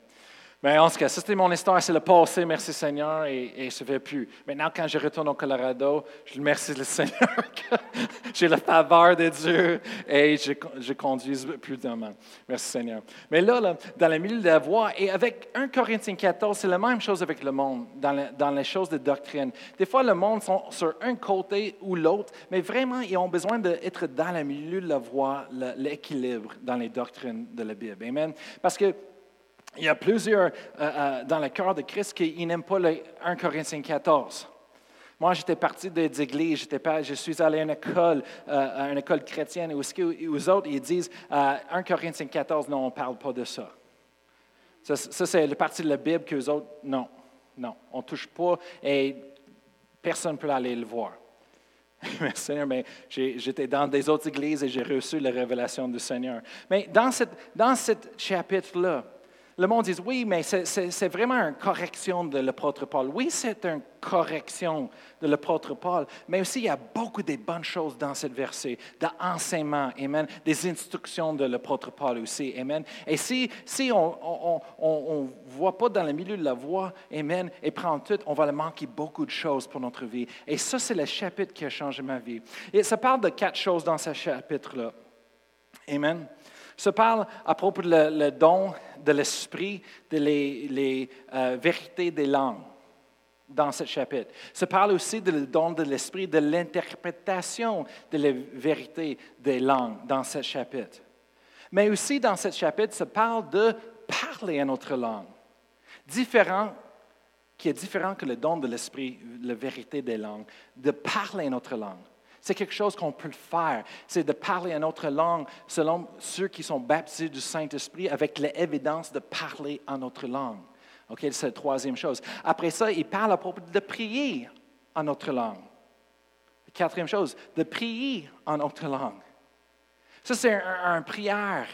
Mais en tout cas, ça c'était mon histoire, c'est le passé, merci Seigneur, et, et je ne fais plus. Maintenant, quand je retourne au Colorado, je remercie le Seigneur que j'ai la faveur de Dieu et je, je conduis prudemment. Merci Seigneur. Mais là, là, dans le milieu de la voie, et avec 1 Corinthiens 14, c'est la même chose avec le monde, dans, dans les choses de doctrine. Des fois, le monde sont sur un côté ou l'autre, mais vraiment, ils ont besoin d'être dans le milieu de la voie, l'équilibre dans les doctrines de la Bible. Amen. Parce que il y a plusieurs euh, euh, dans le cœur de Christ qui n'aiment pas le 1 Corinthiens 14. Moi, j'étais parti des églises, je suis allé à une école, euh, à une école chrétienne, où aux autres, ils disent 1 Corinthiens 14, non, on ne parle pas de ça. Ça, c'est le partie de la Bible que les autres, non, non, on ne touche pas et personne ne peut aller le voir. Mais Seigneur, mais j'étais dans des autres églises et j'ai reçu la révélation du Seigneur. Mais dans, cette, dans ce chapitre-là, le monde dit oui, mais c'est vraiment une correction de l'apôtre Paul. Oui, c'est une correction de l'apôtre Paul, mais aussi il y a beaucoup de bonnes choses dans ce verset, d'enseignement, amen, des instructions de l'apôtre Paul aussi, amen. Et si, si on ne voit pas dans le milieu de la voie, amen, et prend tout, on va le manquer beaucoup de choses pour notre vie. Et ça, c'est le chapitre qui a changé ma vie. Et ça parle de quatre choses dans ce chapitre-là. Amen se parle à propos du don de l'esprit, de les, euh, vérités des langues dans ce chapitre. Se parle aussi du don de l'esprit, de l'interprétation de la vérité des langues dans ce chapitre. Mais aussi dans ce chapitre, se parle de parler une autre langue, différent, qui est différent que le don de l'esprit, la vérité des langues, de parler une autre langue. C'est quelque chose qu'on peut faire. C'est de parler en autre langue selon ceux qui sont baptisés du Saint-Esprit avec l'évidence de parler en notre langue. OK, c'est la troisième chose. Après ça, il parle à propos de prier en notre langue. quatrième chose, de prier en notre langue. Ça, c'est un, prière,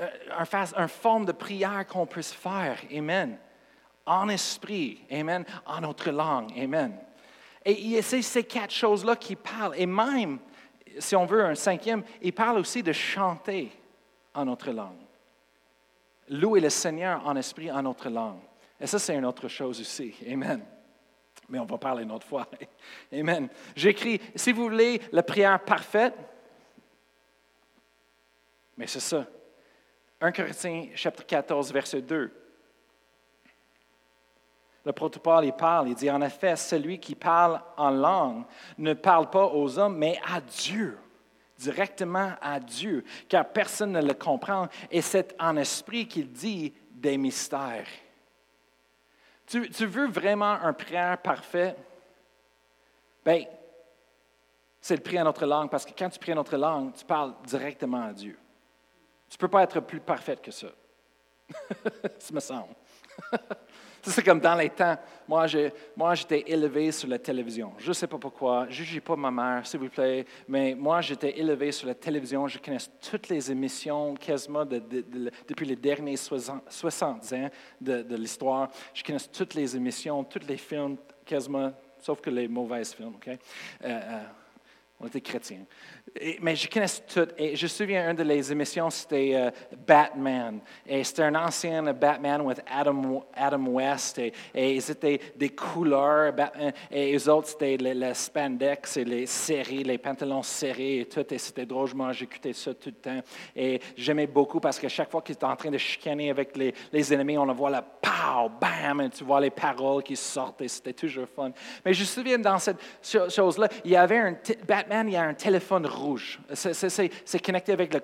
euh, un, un forme de prière qu'on peut se faire. Amen. En esprit. Amen. En notre langue. Amen. Et c'est ces quatre choses-là qui parlent. Et même, si on veut un cinquième, il parle aussi de chanter en notre langue. Louer le Seigneur en esprit en notre langue. Et ça, c'est une autre chose aussi. Amen. Mais on va parler une autre fois. Amen. J'écris, si vous voulez la prière parfaite, Mais c'est ça. 1 Corinthiens chapitre 14, verset 2. Le protocole, il parle, il dit en effet, celui qui parle en langue ne parle pas aux hommes, mais à Dieu, directement à Dieu, car personne ne le comprend. Et c'est en esprit qu'il dit des mystères. Tu, tu veux vraiment un prière parfait? Bien, c'est le prier en notre langue, parce que quand tu pries en notre langue, tu parles directement à Dieu. Tu ne peux pas être plus parfaite que ça. ça me semble. C'est comme dans les temps, moi, j'étais élevé sur la télévision. Je ne sais pas pourquoi, je ne juge pas ma mère, s'il vous plaît, mais moi, j'étais élevé sur la télévision. Je connais toutes les émissions quasiment depuis les derniers 60, ans de, l'histoire. Je connais toutes les émissions, tous les films quasiment, sauf que les mauvais films. OK? Euh, euh, on était chrétiens. mais je connais tout. Et je me souviens, une de les émissions, c'était euh, Batman. Et c'était un ancien Batman avec Adam, Adam West. Et, et c'était des couleurs. et les autres, c'était les, spandex et les séries, les pantalons serrés et tout. Et c'était drôle. J'écoutais ça tout le temps. Et j'aimais beaucoup parce que chaque fois qu'il était en train de chicaner avec les, les ennemis, on le voit là, pow, bam, et tu vois les paroles qui sortent. Et c'était toujours fun. Mais je me souviens, dans cette chose-là, il y avait un Batman Batman, il a un téléphone rouge. C'est connecté avec le,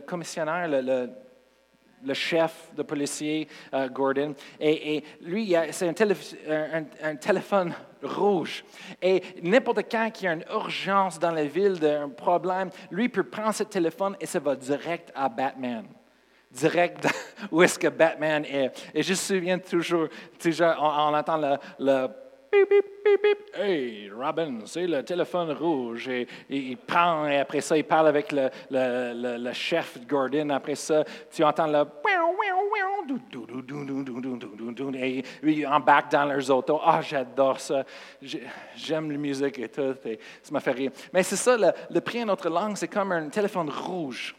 commissionnaire, le, chef de policier, euh, Gordon. Et, lui, c'est un, téléphone rouge. Et n'importe quand il y a une urgence dans la ville, un problème, lui peut prendre ce téléphone et ça va direct à Batman direct où est-ce que Batman est. Et je me souviens toujours, toujours on, entend le bip, bip, bip. Hey, Robin, c'est le téléphone rouge. Et, il prend, et après ça, il parle avec le, le, le, chef Gordon. Après ça, tu entends le. Et ils embarquent dans leurs autos. Ah, j'adore ça. J'aime la musique et tout. Et ça m'a fait rire. Mais c'est ça, le, le prix en notre langue, c'est comme un téléphone rouge.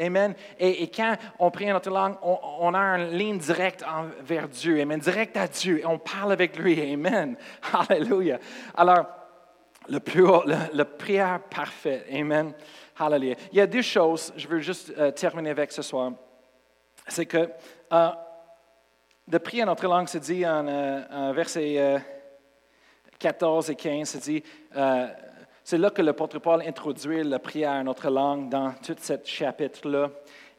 Amen. Et, quand on prie en notre langue, on, a une ligne directe vers Dieu. Amen. Direct à Dieu. On parle avec lui. Amen. Alléluia. Alors, le plus haut, le, prière parfait. Amen. Hallelujah. Il y a deux choses, je veux juste euh, terminer avec ce soir. C'est que euh, de prier en notre langue, c'est dit en, euh, verset 14 et 15, c'est dit c'est là que l'apôtre Paul introduit la prière en notre langue dans tout ce chapitre-là.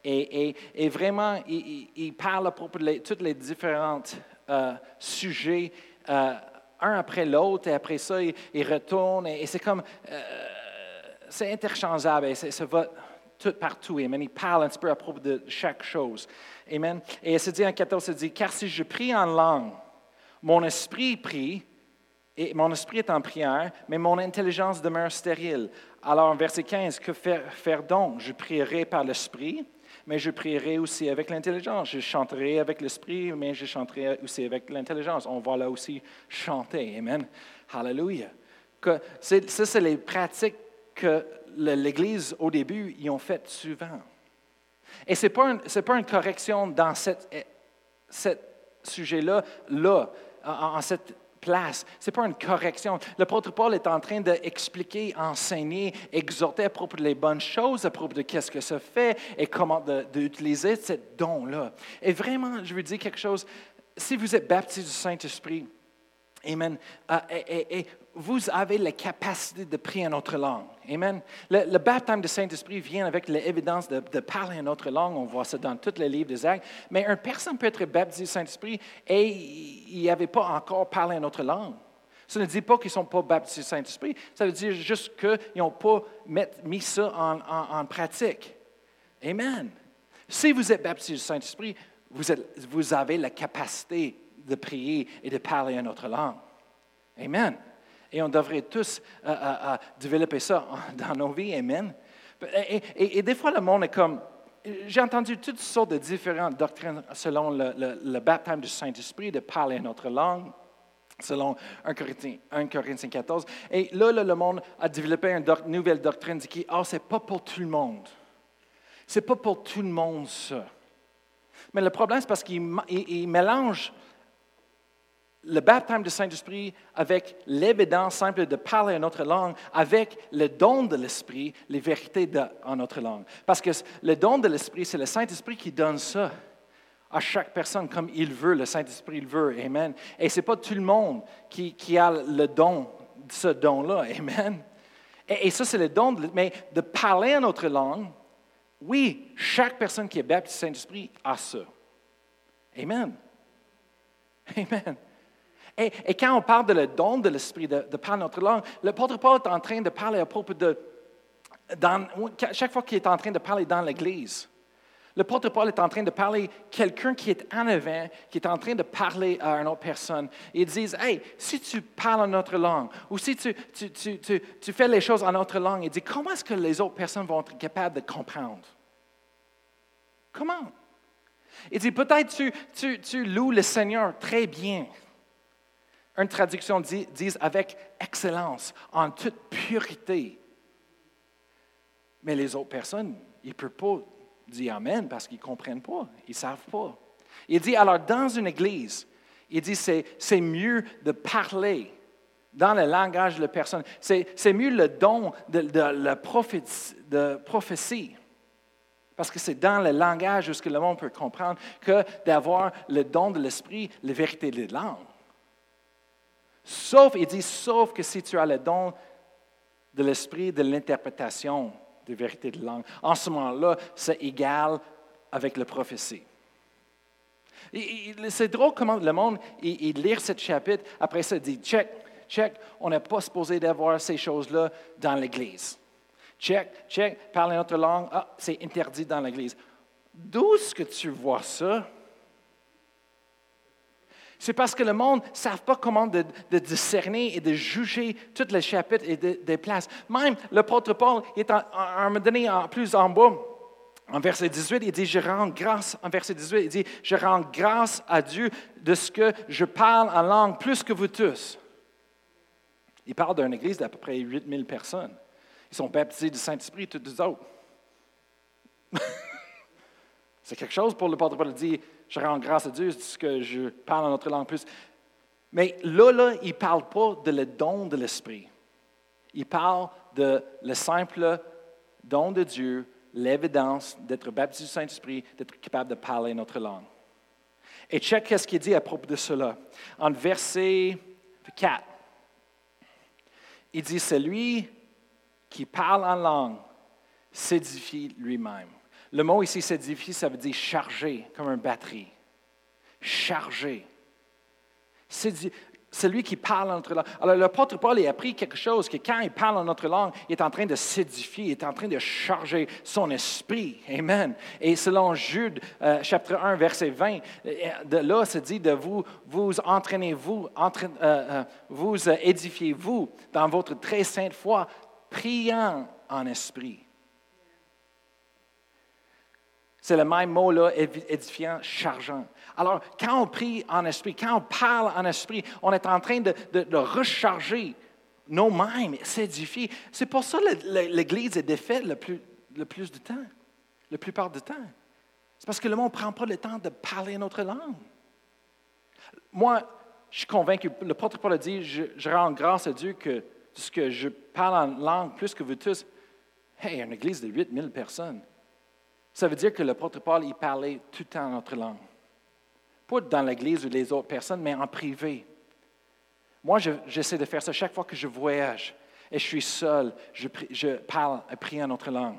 Et, vraiment, il, parle à propos de tous les différents euh, sujets, euh, un après l'autre, et après ça, il, retourne. Et, c'est comme, euh, c'est interchangeable, et ça va tout partout. Amen. Il parle un petit peu à propos de chaque chose. Amen. Et il se dit en 14, il dit, car si je prie en langue, mon esprit prie, et mon esprit est en prière, mais mon intelligence demeure stérile. Alors, verset 15, que faire, donc? Je prierai par l'esprit, mais je prierai aussi avec l'intelligence. Je chanterai avec l'esprit, mais je chanterai aussi avec l'intelligence. On va là aussi chanter. Amen. Hallelujah. ça, c'est les pratiques que l'Église, au début, y ont faites souvent. Et ce n'est pas, une correction dans ce sujet-là, là, en cette place. Ce n'est pas une correction. L'apôtre Paul est en train d'expliquer, enseigner, exhorter à propos des bonnes choses, à propos de qu'est-ce que ça fait et comment d'utiliser ce don-là. Et vraiment, je veux dire quelque chose. Si vous êtes baptisé du Saint-Esprit, Amen. Euh, et, vous avez la capacité de prier en autre langue. Amen. Le, baptême du Saint-Esprit vient avec l'évidence de, de, parler en autre langue. On voit ça dans tous les livres des actes. Mais une personne peut être baptisée du Saint-Esprit et il avait pas encore parlé en autre langue. Ça ne dit pas qu'ils ne sont pas baptisés du Saint-Esprit. Ça veut dire juste qu'ils n'ont pas mis ça en, en, pratique. Amen. Si vous êtes baptisé du Saint-Esprit, vous avez la capacité de prier et de parler en autre langue. Amen. Et on devrait tous euh, euh, euh, développer ça dans nos vies. Amen. Et, des fois, le monde est comme. J'ai entendu toutes sortes de différentes doctrines selon le, baptême du Saint-Esprit, de parler en autre langue, selon 1 Corinthiens, 1 Corinthiens 14. Et là, le monde a développé une nouvelle doctrine qui oh, ce n'est pas pour tout le monde. Ce n'est pas pour tout le monde, ça. Mais le problème, c'est parce qu'il mélange le baptême du Saint-Esprit avec l'évidence simple de parler une autre langue, avec le don de l'Esprit, les vérités en notre langue. Parce que le don de l'Esprit, c'est le Saint-Esprit qui donne ça à chaque personne comme il veut, le Saint-Esprit il veut. Amen. Et ce n'est pas tout le monde qui, a le don, ce don-là. Amen. Et, ça, c'est le don, mais de parler en autre langue, oui, chaque personne qui est baptisée du Saint-Esprit a ça. Amen. Amen. Et, quand on parle de le don de l'Esprit, de, parler notre langue, l'apôtre Paul est en train de parler à propos de. chaque fois qu'il est en train de parler dans l'Église, l'apôtre Paul est en train de parler quelqu'un qui est en avant, qui est en train de parler à une autre personne. Ils disent Hey, si tu parles en notre langue, ou si tu, fais les choses en notre langue, il dit Comment est-ce que les autres personnes vont être capables de comprendre? Comment? Il dit Peut-être tu, tu loues le Seigneur très bien. Une traduction dit, avec excellence, en toute pureté. Mais les autres personnes, ils ne peuvent pas dire Amen parce qu'ils ne comprennent pas, ils ne savent pas. Il dit alors dans une église, il dit c'est, mieux de parler dans le langage de la personne. C'est, mieux le don de, la prophétie. Parce que c'est dans le langage où ce que le monde peut comprendre que d'avoir le don de l'esprit, la vérité de langue. Sauf, il dit, sauf que si tu as le don de l'esprit de l'interprétation des vérités de langue, en ce moment-là, c'est égal avec la prophétie. C'est drôle comment le monde, il, lit ce chapitre, après ça, il dit, check, check, on n'est pas supposé d'avoir ces choses-là dans l'Église. Check, check, parler notre langue, ah, c'est interdit dans l'Église. D'où est-ce que tu vois ça? C'est parce que le monde ne savent pas comment de, discerner et de juger tous les chapitres et des places. Même l'apôtre Paul, est à un moment donné, en plus en bas, en verset 18, il dit, je rends grâce, en verset 18, il dit, je rends grâce à Dieu de ce que je parle en langue plus que vous tous. Il parle d'une église d'à peu près 8000 personnes. Ils sont baptisés du Saint-Esprit, tous les autres. C'est quelque chose pour l'apôtre Paul de dire, je rends grâce à Dieu ce que je parle en notre langue plus. Mais là, là, il ne parle pas de le don de l'Esprit. Il parle de le simple don de Dieu, l'évidence d'être baptisé du Saint-Esprit, d'être capable de parler notre langue. Et check ce qu'il dit à propos de cela. En verset 4, il dit, celui qui parle en langue s'édifie lui-même. Le mot ici, s'édifier, ça veut dire charger, comme une batterie. Charger. C'est lui qui parle en notre langue. Alors, l'apôtre Paul a appris quelque chose, que quand il parle en notre langue, il est en train de s'édifier, il est en train de charger son esprit. Amen. Et selon Jude, euh, chapitre 1, verset 20, euh, de là, c'est dit de vous, vous entraînez-vous, euh, vous édifiez-vous dans votre très sainte foi, priant en esprit. C'est le même mot-là, édifiant, chargeant. Alors, quand on prie en esprit, quand on parle en esprit, on est en train de, recharger nos mêmes, s'édifier. C'est pour ça que l'Église est défaite le plus, le plus de temps, la plupart du temps. C'est parce que le monde ne prend pas le temps de parler notre langue. Moi, je suis convaincu, le prêtre Paul a dit, je, je rends grâce à Dieu que ce que je parle en langue plus que vous tous. Hey, une église de 8000 personnes. Ça veut dire que l'apôtre Paul, il parlait tout le temps notre langue. Pas dans l'église ou les autres personnes, mais en privé. Moi, j'essaie de faire ça chaque fois que je voyage et je suis seul, je, parle et prie en notre langue.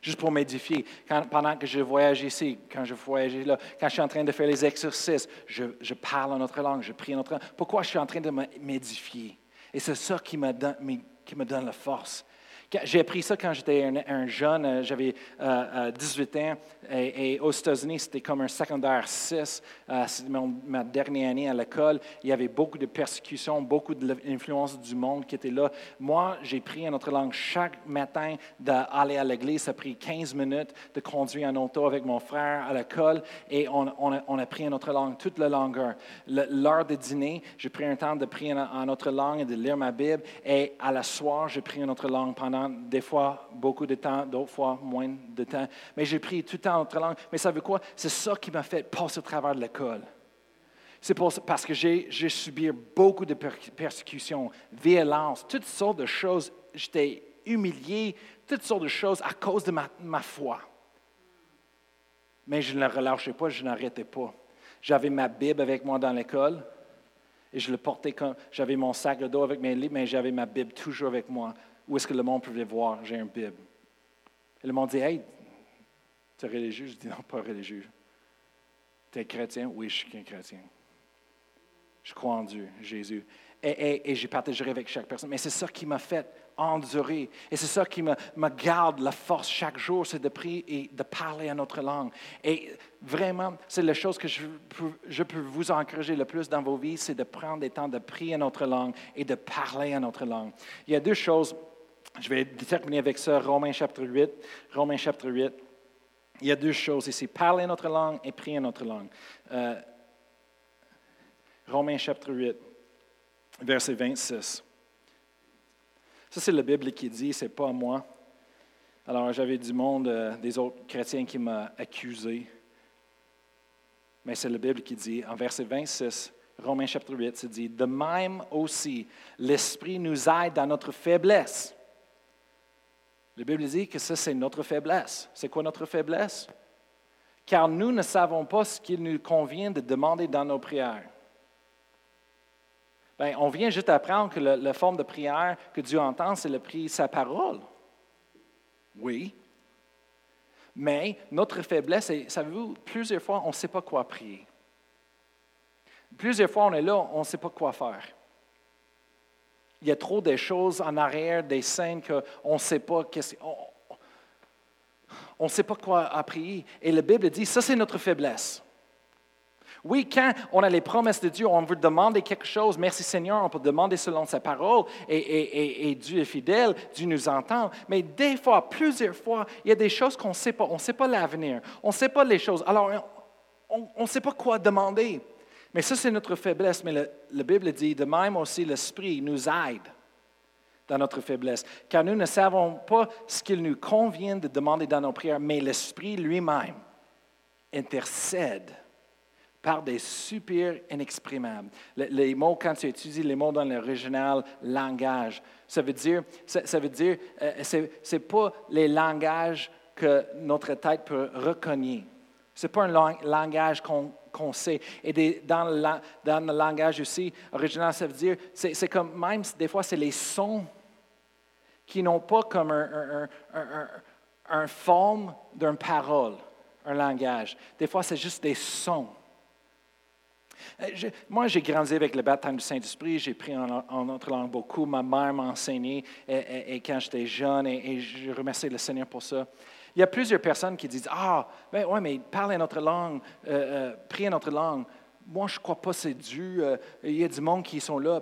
Juste pour m'édifier. pendant que je voyage ici, quand je voyage là, quand je suis en train de faire les exercices, je, parle en notre langue, je prie en notre langue. Pourquoi je suis en train de m'édifier? Et c'est ça qui me donne la force. J'ai appris ça quand j'étais un, jeune, euh, j'avais 18 euh, euh, ans, et, aux États-Unis, c'était comme un secondaire 6. c'était ma dernière année à l'école. Il y avait beaucoup de persécutions, beaucoup d'influence du monde qui était là. Moi, j'ai pris une autre langue chaque matin d'aller à l'église. Ça a pris 15 minutes de conduire en auto avec mon frère à l'école, et on, a, pris une autre langue toute la longueur. L'heure de dîner, j'ai pris un temps de prier en, autre langue et de lire ma Bible, et à la soir, j'ai pris une autre langue pendant des fois beaucoup de temps, d'autres fois moins de temps. Mais j'ai pris tout le temps en autre langue. Mais ça veut quoi? C'est ça qui m'a fait passer au travers de l'école. C'est parce que j'ai subi beaucoup de persécutions, violences, toutes sortes de choses. J'étais humilié, toutes sortes de choses à cause de ma, foi. Mais je ne relâchais pas, je n'arrêtais pas. J'avais ma Bible avec moi dans l'école et je le portais comme. J'avais mon sac de dos avec mes livres, mais j'avais ma Bible toujours avec moi. Où est-ce que le monde pouvait voir? J'ai une Bible? Et le monde dit Hey, tu es religieux? Je dis Non, pas religieux. Tu es chrétien? Oui, je suis un chrétien. Je crois en Dieu, Jésus. Et, et, j'ai partagé avec chaque personne. Mais c'est ça qui m'a fait endurer. Et c'est ça qui me, me, garde la force chaque jour, c'est de prier et de parler à notre langue. Et vraiment, c'est la chose que je je peux vous encourager le plus dans vos vies, c'est de prendre des temps de prier à notre langue et de parler à notre langue. Il y a deux choses. Je vais terminer avec ça, Romains chapitre 8. Romains chapitre 8. Il y a deux choses ici, parler notre langue et prier notre langue. Euh, Romains chapitre 8, verset 26. Ça, c'est la Bible qui dit, c'est pas moi. Alors, j'avais du monde, euh, des autres chrétiens qui m'ont accusé. Mais c'est la Bible qui dit, en verset 26, Romains chapitre 8, c'est dit, de même aussi, l'Esprit nous aide dans notre faiblesse. La Bible dit que ça, c'est notre faiblesse. C'est quoi notre faiblesse? Car nous ne savons pas ce qu'il nous convient de demander dans nos prières. Bien, on vient juste apprendre que la forme de prière que Dieu entend, c'est le prier sa parole. Oui. Mais notre faiblesse, savez-vous, plusieurs fois, on ne sait pas quoi prier. Plusieurs fois, on est là, on ne sait pas quoi faire. Il y a trop de choses en arrière, des scènes qu'on ne sait pas. On ne sait pas quoi prier. Et la Bible dit, ça c'est notre faiblesse. Oui, quand on a les promesses de Dieu, on veut demander quelque chose, merci Seigneur, on peut demander selon sa parole, et, Dieu est fidèle, Dieu nous entend. Mais des fois, plusieurs fois, il y a des choses qu'on ne sait pas. On ne sait pas l'avenir, on ne sait pas les choses. Alors, on ne sait pas quoi demander. Mais ça, c'est notre faiblesse. Mais la Bible dit, de même aussi, l'Esprit nous aide dans notre faiblesse. Car nous ne savons pas ce qu'il nous convient de demander dans nos prières, mais l'Esprit lui-même intercède par des super inexprimables. Les, mots, quand tu étudies les mots dans l'original langage, ça veut dire, ça, veut dire, euh, c'est, pas les langages que notre tête peut reconnaître. C'est pas un langage qu'on qu'on sait. Et dans, le, dans, le, langage aussi original, ça veut dire, c'est comme même des fois, c'est les sons qui n'ont pas comme un, un, un, forme d'une parole, un langage. Des fois, c'est juste des sons. Euh, moi, j'ai grandi avec le baptême du Saint-Esprit, j'ai pris en, en, autre langue beaucoup. Ma mère m'a enseigné et, quand j'étais jeune, et, et, je remercie le Seigneur pour ça. Il y a plusieurs personnes qui disent Ah, ben ouais, mais parler notre langue, euh, euh, prier notre langue. Moi, je ne crois pas c'est dû. il y a du monde qui sont là.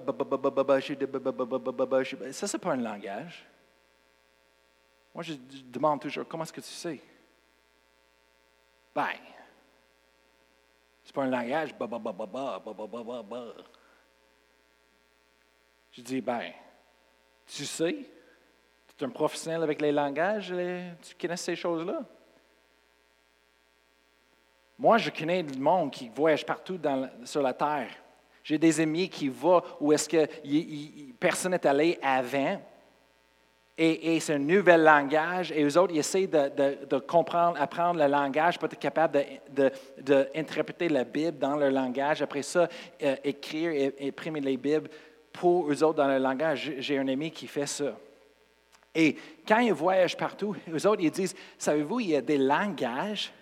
Ça, ce n'est pas un langage. Moi, je demande toujours Comment est-ce que tu sais Ben, c'est pas un langage. Je dis Ben, tu sais es un professionnel avec les langages, tu connais ces choses-là? Moi, je connais du monde qui voyage partout sur la terre. J'ai des amis qui vont où est-ce que personne n'est allé avant. Et, c'est un nouvel langage. Et eux autres, ils essaient de, comprendre, apprendre le langage pour être capable d'interpréter la Bible dans leur langage. Après ça, euh, écrire et imprimer les Bibles pour eux autres dans leur langage. J'ai un ami qui fait ça. Et quand ils voyagent partout, eux autres, ils disent, savez-vous, il y a des langages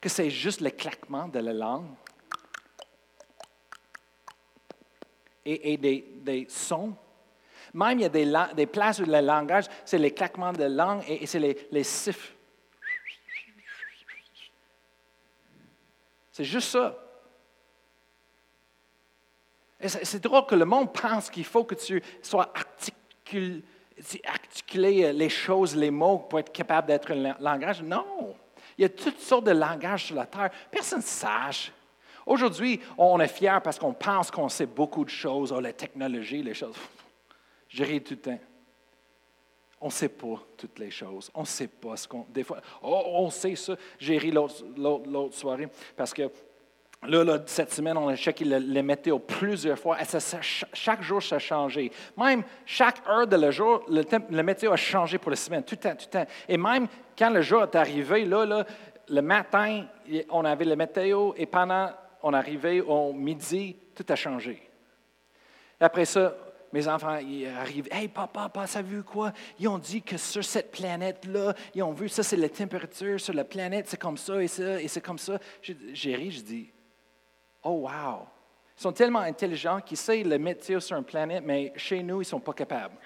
que c'est juste le claquement de la langue et, des, sons. Même il y a des, des places où le langage, c'est les claquements de la langue et, c'est les, les siffles. C'est juste ça. C'est drôle que le monde pense qu'il faut que tu sois articulé articuler euh, les choses, les mots pour être capable d'être un langage. Non. Il y a toutes sortes de langages sur la terre. Personne ne sache. Aujourd'hui, on est fier parce qu'on pense qu'on sait beaucoup de choses, oh, la technologie, les choses. Je ris tout le temps. On ne sait pas toutes les choses. On ne sait pas ce qu'on. Des fois, oh, on sait ça. J'ai ri l'autre soirée parce que Là, cette semaine, on a checké le, les météos plusieurs fois. Chaque jour, ça a changé. Même chaque heure de le jour, le, le météo a changé pour la semaine, tout le temps, tout le temps. Et même quand le jour est arrivé, là, le matin, on avait le météo et pendant, on arrivait au midi, tout a changé. Après ça, mes enfants ils arrivent. Hey, papa, papa, ça vu quoi? Ils ont dit que sur cette planète-là, ils ont vu ça, c'est la température sur la planète, c'est comme ça et ça, et c'est comme ça. J'ai ri, je dis, oh, wow! Ils sont tellement intelligents qu'ils savent le météo sur une planète, mais chez nous, ils ne sont pas capables.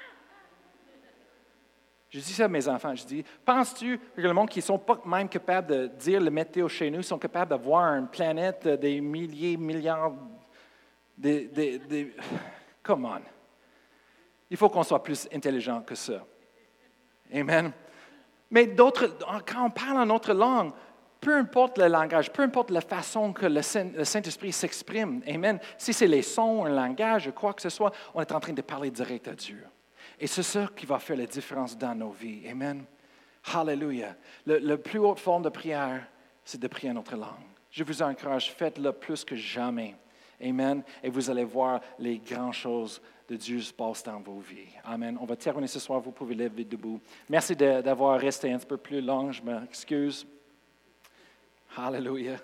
Je dis ça à mes enfants. Je dis, penses-tu que le monde qui ne sont pas même capables de dire le météo chez nous, sont capables de voir une planète euh, des milliers, milliards des- Come on. Il faut qu'on soit plus intelligent que ça. Amen. Mais d'autres, quand on parle en autre langue, peu importe le langage, peu importe la façon que le Saint- le Saint-Esprit s'exprime, Amen. Si c'est les sons, un langage, quoi que ce soit, on est en train de parler direct à Dieu. Et c'est ça qui va faire la différence dans nos vies. Amen. Hallelujah. Le, la plus haute forme de prière, c'est de prier en notre langue. Je vous encourage, faites-le plus que jamais. Amen. Et vous allez voir les grandes choses de Dieu se passent dans vos vies. Amen. On va terminer ce soir. Vous pouvez lever debout. Merci d'avoir resté un petit peu plus long. Je m'excuse. Hallelujah.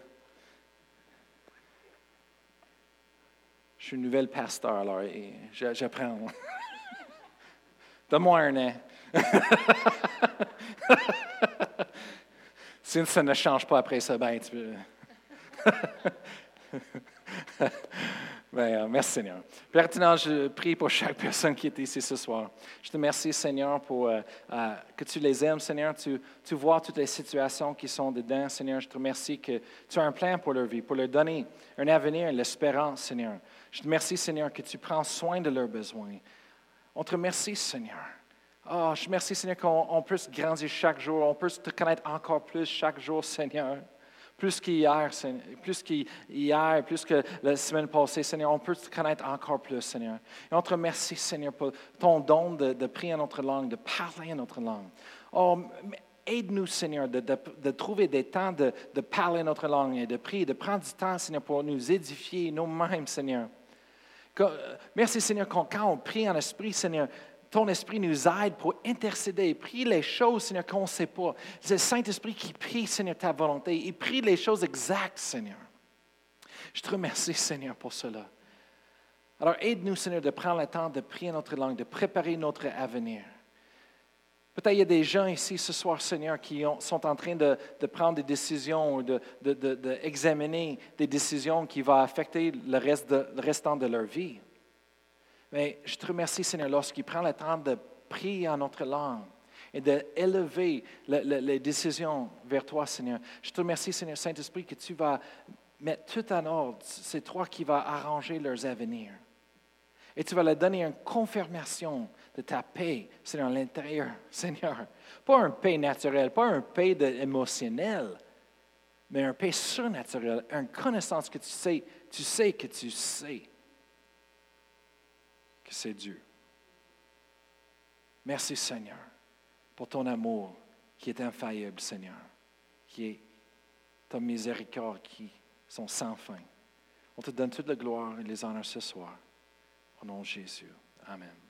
Je suis une nouvelle pasteur, alors et j'a- j'apprends. Donne-moi un an. si ça ne change pas après ça, ben tu peux. Ben, euh, merci Seigneur. Père je prie pour chaque personne qui est ici ce soir. Je te remercie Seigneur pour euh, euh, que tu les aimes Seigneur. Tu, tu vois toutes les situations qui sont dedans Seigneur. Je te remercie que tu as un plan pour leur vie, pour leur donner un avenir, l'espérance Seigneur. Je te remercie Seigneur que tu prends soin de leurs besoins. On te remercie Seigneur. Oh, je te remercie Seigneur qu'on on peut se grandir chaque jour, on peut te connaître encore plus chaque jour Seigneur. Plus qu'hier, plus qu'hier, plus que la semaine passée, Seigneur, on peut te connaître encore plus, Seigneur. Et on te Seigneur, pour ton don de, prier en notre langue, de parler en notre langue. Oh, aide-nous, Seigneur, de, trouver des temps de, de parler notre langue et de prier, de prendre du temps, Seigneur, pour nous édifier nous-mêmes, Seigneur. Merci Seigneur, quand on prie en esprit, Seigneur, ton esprit nous aide pour intercéder, prie les choses, Seigneur, qu'on ne sait pas. C'est le Saint-Esprit qui prie, Seigneur, ta volonté. Il prie les choses exactes, Seigneur. Je te remercie, Seigneur, pour cela. Alors, aide-nous, Seigneur, de prendre le temps de prier notre langue, de préparer notre avenir. Peut-être il y a des gens ici ce soir, Seigneur, qui ont- sont en train de, prendre des décisions ou de, de- de- des décisions qui vont affecter le restant de leur vie. Mais je te remercie, Seigneur, lorsqu'il prend le temps de prier en notre langue et d'élever les décisions vers toi, Seigneur. Je te remercie, Seigneur Saint-Esprit, que tu vas mettre tout en ordre. C'est toi qui vas arranger leurs avenirs. Et tu vas leur donner une confirmation de ta paix, Seigneur, à l'intérieur, Seigneur. Pas un paix naturel, pas un paix de- émotionnel, mais un paix surnaturel, une connaissance que tu sais, tu sais que tu sais que c'est Dieu. Merci, Seigneur, pour ton amour qui est infaillible, Seigneur, qui est ta miséricorde qui sont sans fin. On te donne toute la gloire et les honneurs ce soir. Au nom de Jésus. Amen.